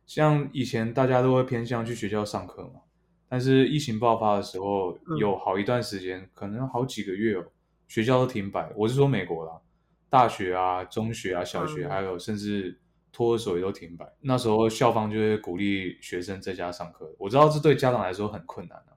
像以前大家都会偏向去学校上课嘛，但是疫情爆发的时候，嗯有好一段时间，可能好几个月哦，学校都停摆。我是说美国啦，大学啊、中学啊、小学，嗯还有甚至托儿所也都停摆。那时候校方就会鼓励学生在家上课。我知道这对家长来说很困难啊，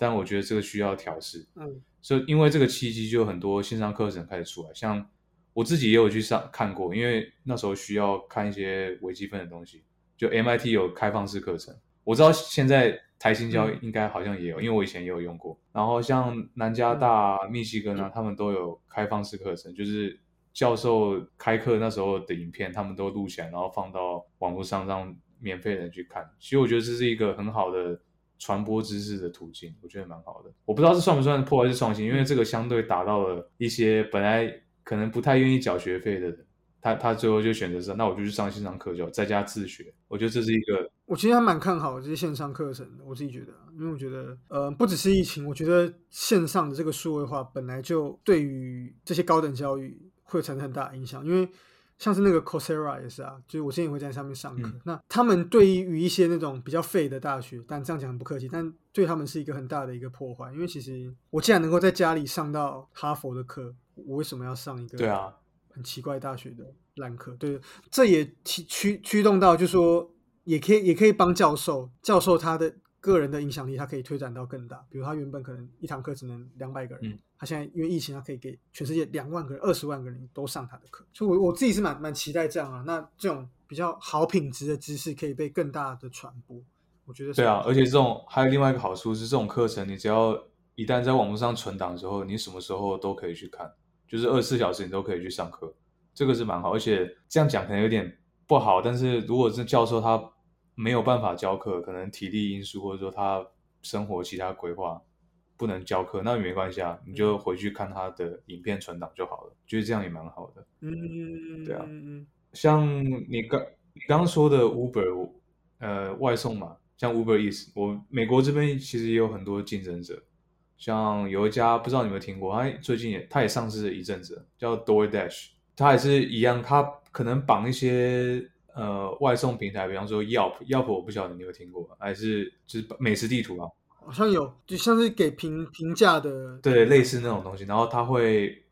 但我觉得这个需要调试。嗯所以因为这个契机，就有很多线上课程开始出来，像我自己也有去上看过，因为那时候需要看一些微积分的东西，就 MIT 有开放式课程，我知道现在台新教嗯应该好像也有，因为我以前也有用过。然后像南加大、啊、密西根啊，他们都有开放式课程，就是教授开课那时候的影片，他们都录起来，然后放到网络上让免费人去看。其实我觉得这是一个很好的传播知识的途径，我觉得蛮好的。我不知道这算不算破坏式创新，因为这个相对达到了一些本来可能不太愿意缴学费的人，他他最后就选择是，那我就去上线上课，就在家自学。我觉得这是一个我其实还蛮看好这些线上课程的，我自己觉得，因为我觉得，呃，不只是疫情，我觉得线上的这个数位化本来就对于这些高等教育会产生很大影响，因为像是那个 Coursera 也是啊，就是我之前也会在上面上课，嗯。那他们对于一些那种比较废的大学，但这样讲很不客气，但对他们是一个很大的一个破坏，因为其实我既然能够在家里上到哈佛的课，我为什么要上一个对啊，很奇怪大学的烂课，对，这也驱驱驱动到，就说也可以也可以帮教授，教授他的个人的影响力，他可以推展到更大。比如他原本可能一堂课只能两百个人，嗯他现在因为疫情，他可以给全世界两万个人、二十万个人都上他的课。所以我我自己是蛮蛮期待这样啊。那这种比较好品质的知识可以被更大的传播，我觉得是对啊，而且这种还有另外一个好处是，这种课程你只要一旦在网络上存档之后，你什么时候都可以去看，就是二十四小时你都可以去上课，这个是蛮好。而且这样讲可能有点不好，但是如果是教授他没有办法教课，可能体力因素或者说他生活其他规划不能教课，那也没关系啊，你就回去看他的影片存档就好了，觉得这样也蛮好的。嗯，对啊。嗯像你刚你刚刚说的 Uber，呃，外送嘛，像 Uber Eats，我美国这边其实也有很多竞争者，像有一家不知道你有没有听过，它最近也它也上市了一阵子，叫 DoorDash，它也是一样，它可能绑一些呃外送平台，比方说 Yelp，Yelp 我不晓得你有听过，还是就是美食地图啊，好像有，就像是给评评价的，对，类似那种东西，然后他会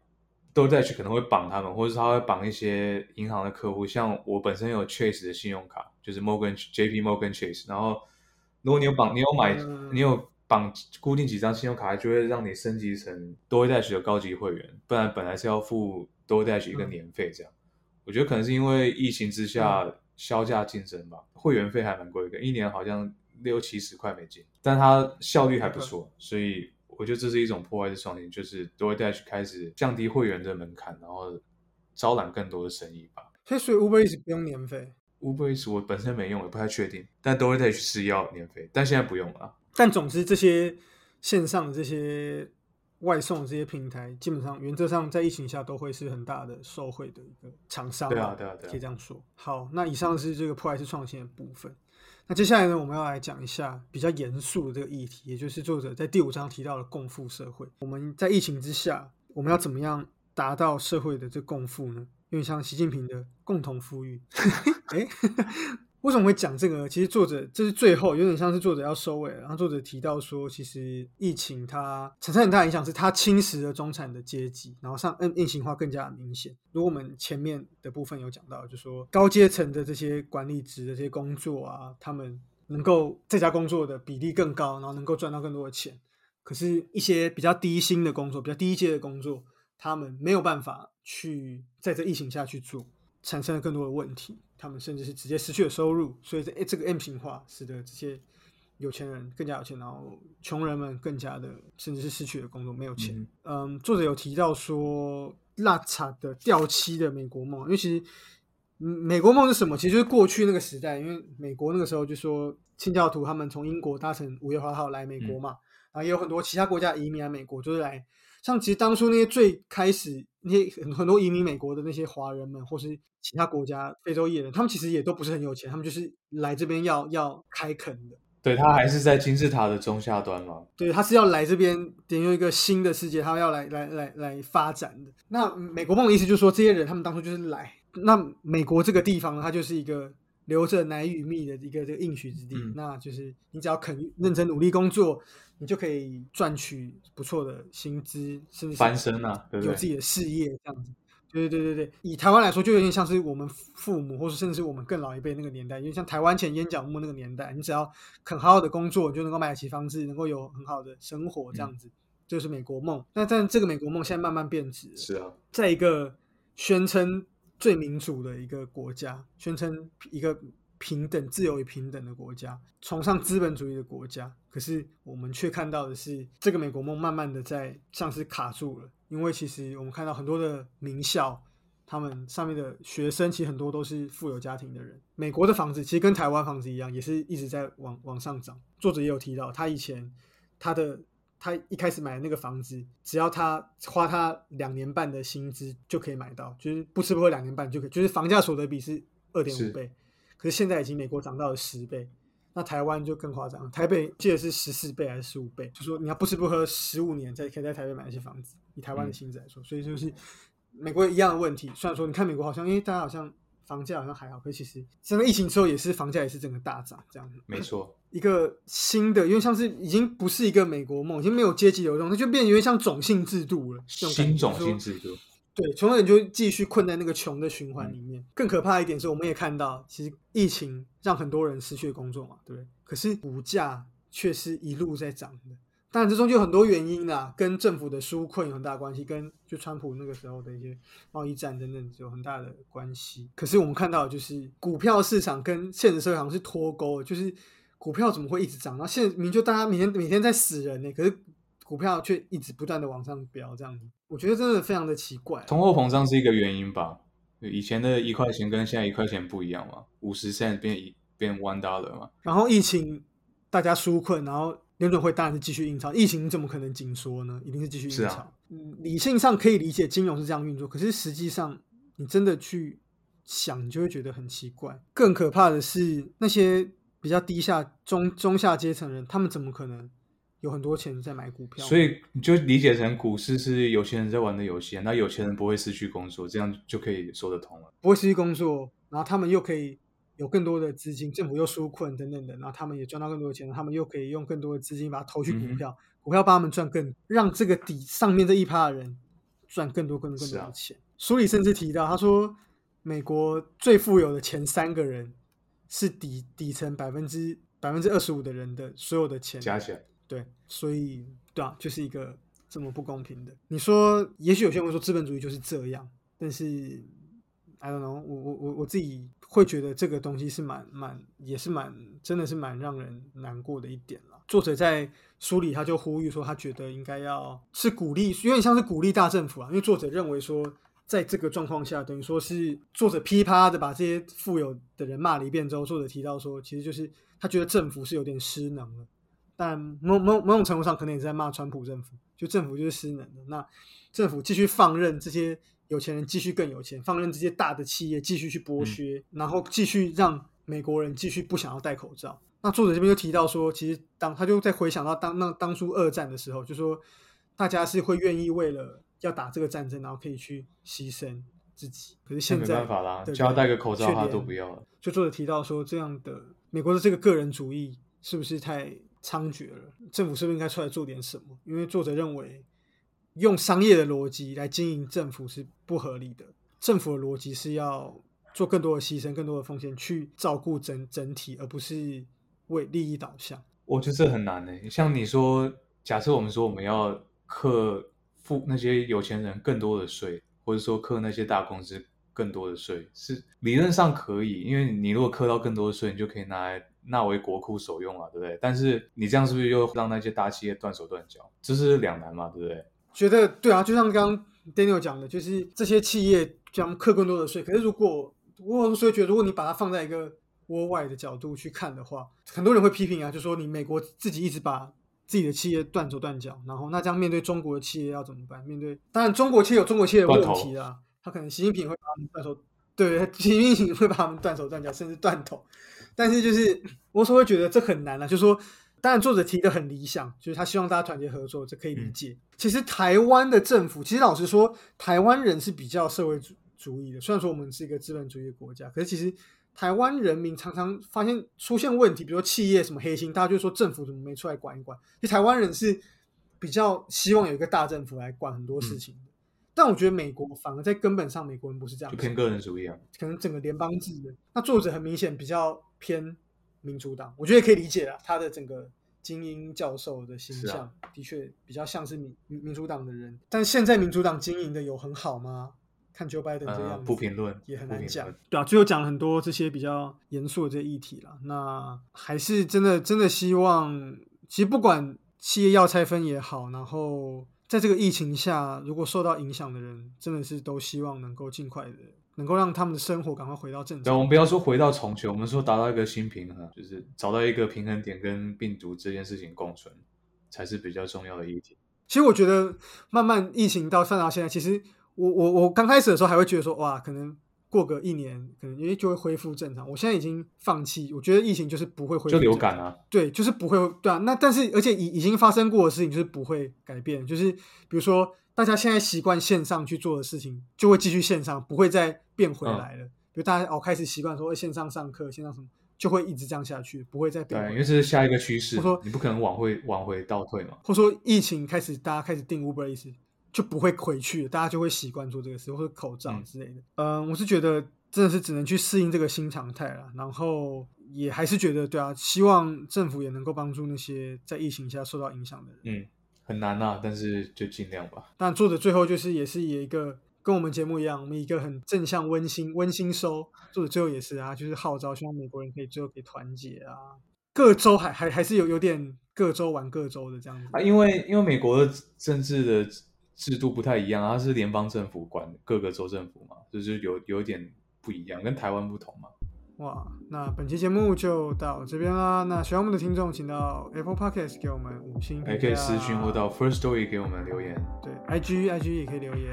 DoorDash 可能会绑他们，或者是他会绑一些银行的客户，像我本身有 Chase 的信用卡，就是 Morgan JP Morgan Chase，然后如果你有绑，你有买，嗯。你有绑固定几张信用卡，就会让你升级成 DoorDash 的高级会员，不然本来是要付 DoorDash 一个嗯。年费这样。我觉得可能是因为疫情之下销价竞争吧，会员费还蛮贵的，一年好像六七十块美金，但它效率还不错，所以我觉得这是一种破坏式创新，就是 DoorDash 开始降低会员的门槛，然后招揽更多的生意吧。所以所以 Uber Eats 不用年费。Uber Eats 我本身没用，也不太确定，但 DoorDash 是要年费，但现在不用了。但总之，这些线上的这些外送这些平台，基本上原则上在疫情下都会是很大的受惠的一个厂商。对啊，对啊，对啊，可以这样说。好，那以上是这个破坏式创新的部分。那接下来呢，我们要来讲一下比较严肃的这个议题，也就是作者在第五章提到的共富社会。我们在疫情之下，我们要怎么样达到社会的这共富呢？因为像习近平的共同富裕，哎，为什么会讲这个？其实作者这是最后有点像是作者要收尾，然后作者提到说，其实疫情它产生很大影响，是它侵蚀了中产的阶级，然后上嗯硬性化更加明显。如果我们前面的部分有讲到，就说高阶层的这些管理职的这些工作啊，他们能够在家工作的比例更高，然后能够赚到更多的钱。可是，一些比较低薪的工作，比较低阶的工作，他们没有办法。去在这疫情下去做，产生了更多的问题，他们甚至是直接失去了收入，所以这这个 M 型化使得这些有钱人更加有钱，然后穷人们更加的甚至是失去了工作，没有钱。嗯，作者有提到说，拉查的掉漆的美国梦，因为其实美国梦是什么？其实就是过去那个时代，因为美国那个时候就说清教徒他们从英国搭乘五月花号来美国嘛，然后也有很多其他国家移民来美国，就是来。像其实当初那些最开始那些很很多移民美国的那些华人们，或是其他国家非洲裔人，他们其实也都不是很有钱，他们就是来这边要要开垦的。对他还是在金字塔的中下端嘛？对，他是要来这边点入一个新的世界，他要来来来来发展的。那美国梦的意思就是说，这些人他们当初就是来，那美国这个地方，它就是一个留着奶与蜜的一个这个应许之地。那就是你只要肯认真努力工作。你就可以赚取不错的薪资，甚至翻身啊，有自己的事业这样子。对对对对对，以台湾来说，就有点像是我们父母，或者甚至是我们更老一辈那个年代，因为像台湾前烟角木那个年代，你只要肯好好的工作，就能够买得起房子，能够有很好的生活这样子，就是美国梦。那但这个美国梦现在慢慢变质，是啊，在一个宣称最民主的一个国家，宣称一个。平等、自由与平等的国家，崇尚资本主义的国家，可是我们却看到的是，这个美国梦慢慢的在像是卡住了。因为其实我们看到很多的名校，他们上面的学生其实很多都是富有家庭的人。美国的房子其实跟台湾房子一样，也是一直在往往上涨。作者也有提到，他以前他的他一开始买的那个房子，只要他花他两年半的薪资就可以买到，就是不吃不喝两年半就可以，就是房价所得比是二点五倍。可是现在已经美国涨到了十倍，那台湾就更夸张，台北记得是十四倍还是十五倍？就说你要不吃不喝十五年，才可以在台北买一些房子，以台湾的薪资来说，所以就是美国一样的问题。虽然说你看美国好像，因为大家好像房价好像还好，可是其实现在疫情之后也是房价也是整个大涨这样子。没错，一个新的，因为像是已经不是一个美国梦，已经没有阶级流动，它就变有点像种姓制度了。新种姓制度。对，穷人就继续困在那个穷的循环里面。更可怕一点是，我们也看到，其实疫情让很多人失去工作嘛，对不对？可是股价却是一路在涨的。当然，这中就有很多原因啦，跟政府的纾困有很大关系，跟就川普那个时候的一些贸易战等等有很大的关系。可是我们看到，就是股票市场跟现实社会好像是脱钩，就是股票怎么会一直涨？然后现明就大家每天每天在死人呢，可是。股票却一直不断的往上飙，这样子，我觉得真的非常的奇怪。通货膨胀是一个原因吧？以前的一块钱跟现在一块钱不一样嘛，五十 cent 变一变 one dollar 嘛。然后疫情大家纾困，然后联准会当然是继续印钞。疫情怎么可能紧缩呢？一定是继续印钞。嗯，理性上可以理解金融是这样运作，可是实际上你真的去想，你就会觉得很奇怪。更可怕的是那些比较低下中中下阶层人，他们怎么可能？有很多钱在买股票，所以你就理解成股市是有钱人在玩的游戏，那有钱人不会失去工作，这样就可以说得通了。不会失去工作，然后他们又可以有更多的资金，政府又纾困等等的，然后他们也赚到更多的钱，他们又可以用更多的资金把它投去股票，股票帮他们赚更，让这个底上面这一趴的人赚更多更多更多的钱。书里甚至提到，他说美国最富有的前三个人是底底层百分之百分之二十五的人的所有的钱加起来。对，所以对啊，就是一个这么不公平的。你说，也许有些人会说资本主义就是这样，但是，I don't know，我我我我自己会觉得这个东西是蛮蛮，也是蛮，真的是蛮让人难过的一点了。作者在书里他就呼吁说，他觉得应该要是鼓励，有点像是鼓励大政府啊，因为作者认为说，在这个状况下，等于说是作者噼啪的把这些富有的人骂了一遍之后，作者提到说，其实就是他觉得政府是有点失能了。但某某某种程度上，可能也在骂川普政府，就政府就是失能的。那政府继续放任这些有钱人继续更有钱，放任这些大的企业继续去剥削，然后继续让美国人继续不想要戴口罩。那作者这边就提到说，其实当他就在回想到当那当初二战的时候，就说大家是会愿意为了要打这个战争，然后可以去牺牲自己。可是现在没办法啦，对叫他戴个口罩，他都不要了。就作者提到说，这样的美国的这个个人主义是不是太猖獗了？政府是不是应该出来做点什么？因为作者认为，用商业的逻辑来经营政府是不合理的。政府的逻辑是要做更多的牺牲、更多的风险，去照顾整整体，而不是为利益导向。我觉得这很难呢。像你说，假设我们说我们要课付那些有钱人更多的税，或者说课那些大公司更多的税，是理论上可以，因为你如果课到更多的税，你就可以拿来纳为国库所用啊，对不对？但是你这样是不是又让那些大企业断手断脚？这是两难嘛，对不对？觉得对啊，就像刚刚 Daniel 讲的，就是这些企业将课更多的税。可是如果我所以觉得，如果你把它放在一个窝外的角度去看的话，很多人会批评啊，就说你美国自己一直把自己的企业断手断脚，然后那这样面对中国的企业要怎么办？面对当然中国企业有中国企业的问题啦，他可能习近平会把他们断手，对，习近平会把他们断手断脚，甚至断头。但是就是我所会觉得这很难啊，就是说。当然，作者提的很理想，就是他希望大家团结合作，这可以理解。其实台湾的政府，其实老实说，台湾人是比较社会主主义的。虽然说我们是一个资本主义的国家，可是其实台湾人民常常发现出现问题，比如说企业什么黑心，大家就说政府怎么没出来管一管。其实台湾人是比较希望有一个大政府来管很多事情的。但我觉得美国反而在根本上，美国人不是这样，就偏个人主义啊。可能整个联邦制的，那作者很明显比较偏。民主党，我觉得也可以理解了。他的整个精英教授的形象，的确比较像是民民主党的人。但现在民主党经营的有很好吗？看 Joe Biden 这样子，不评论也很难讲。对啊，最后讲了很多这些比较严肃的这些议题了。那还是真的真的希望，其实不管企业要拆分也好，然后在这个疫情下，如果受到影响的人，真的是都希望能够尽快的。能够让他们的生活赶快回到正常。对，我们不要说回到从前，我们说达到一个新平衡，就是找到一个平衡点，跟病毒这件事情共存，才是比较重要的议题。其实我觉得，慢慢疫情到上到现在，其实我我我刚开始的时候还会觉得说，哇，可能过个一年，可能因为就会恢复正常。我现在已经放弃，我觉得疫情就是不会恢复，就流感啊，对，就是不会，对啊。那但是而且已已经发生过的事情，就是不会改变，就是比如说。大家现在习惯线上去做的事情，就会继续线上，不会再变回来了。比如大家哦开始习惯说线上上课，线上什么，就会一直这样下去，不会再变。对，因为这是下一个趋势。或说你不可能往回往回倒退嘛。或者说疫情开始，大家开始定 Uber 意思，就不会回去，大家就会习惯做这个事，或者口罩之类的。嗯，我是觉得真的是只能去适应这个新常态了。然后也还是觉得，对啊，希望政府也能够帮助那些在疫情下受到影响的人。嗯。很难呐，但是就尽量吧。但做的最后就是也是以一个跟我们节目一样，我们一个很正向、温馨、温馨收。作者最后也是啊，就是号召希望美国人可以最后可以团结啊。各州还还还是有有点各州玩各州的这样子啊，因为因为美国的政治的制度不太一样，它是联邦政府管各个州政府嘛，就是有有点不一样，跟台湾不同嘛。哇，那本期节目就到这边啦。那喜欢我们的听众，请到 Apple Podcast 给我们五星评价，还可以私讯或到 First Story 给我们留言。对，IG IG 也可以留言。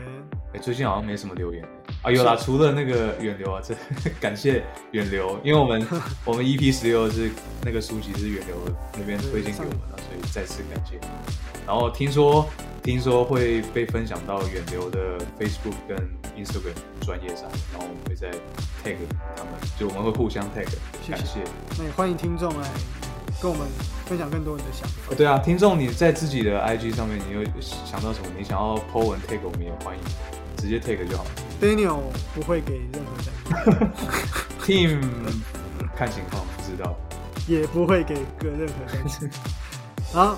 哎，最近好像没什么留言啊，有啦，除了那个远流啊，这 感谢远流，因为我们 我们 EP 十六是那个书籍是远流那边推荐给我们的，所以再次感谢。然后听说听说会被分享到远流的 Facebook 跟 Instagram 专业上，然后我们会在。tag 他们，就我们会互相 tag，感谢。那也欢迎听众来跟我们分享更多你的想法。对啊，听众你在自己的 IG 上面，你有想到什么？你想要 po 文 tag 我们也欢迎，直接 tag 就好。Daniel 不会给任何赞助。Team 看情况，不知道。也不会给个任何赞助。好，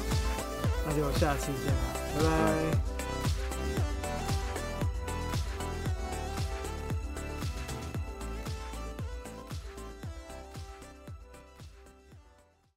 那就下次见了，Bye.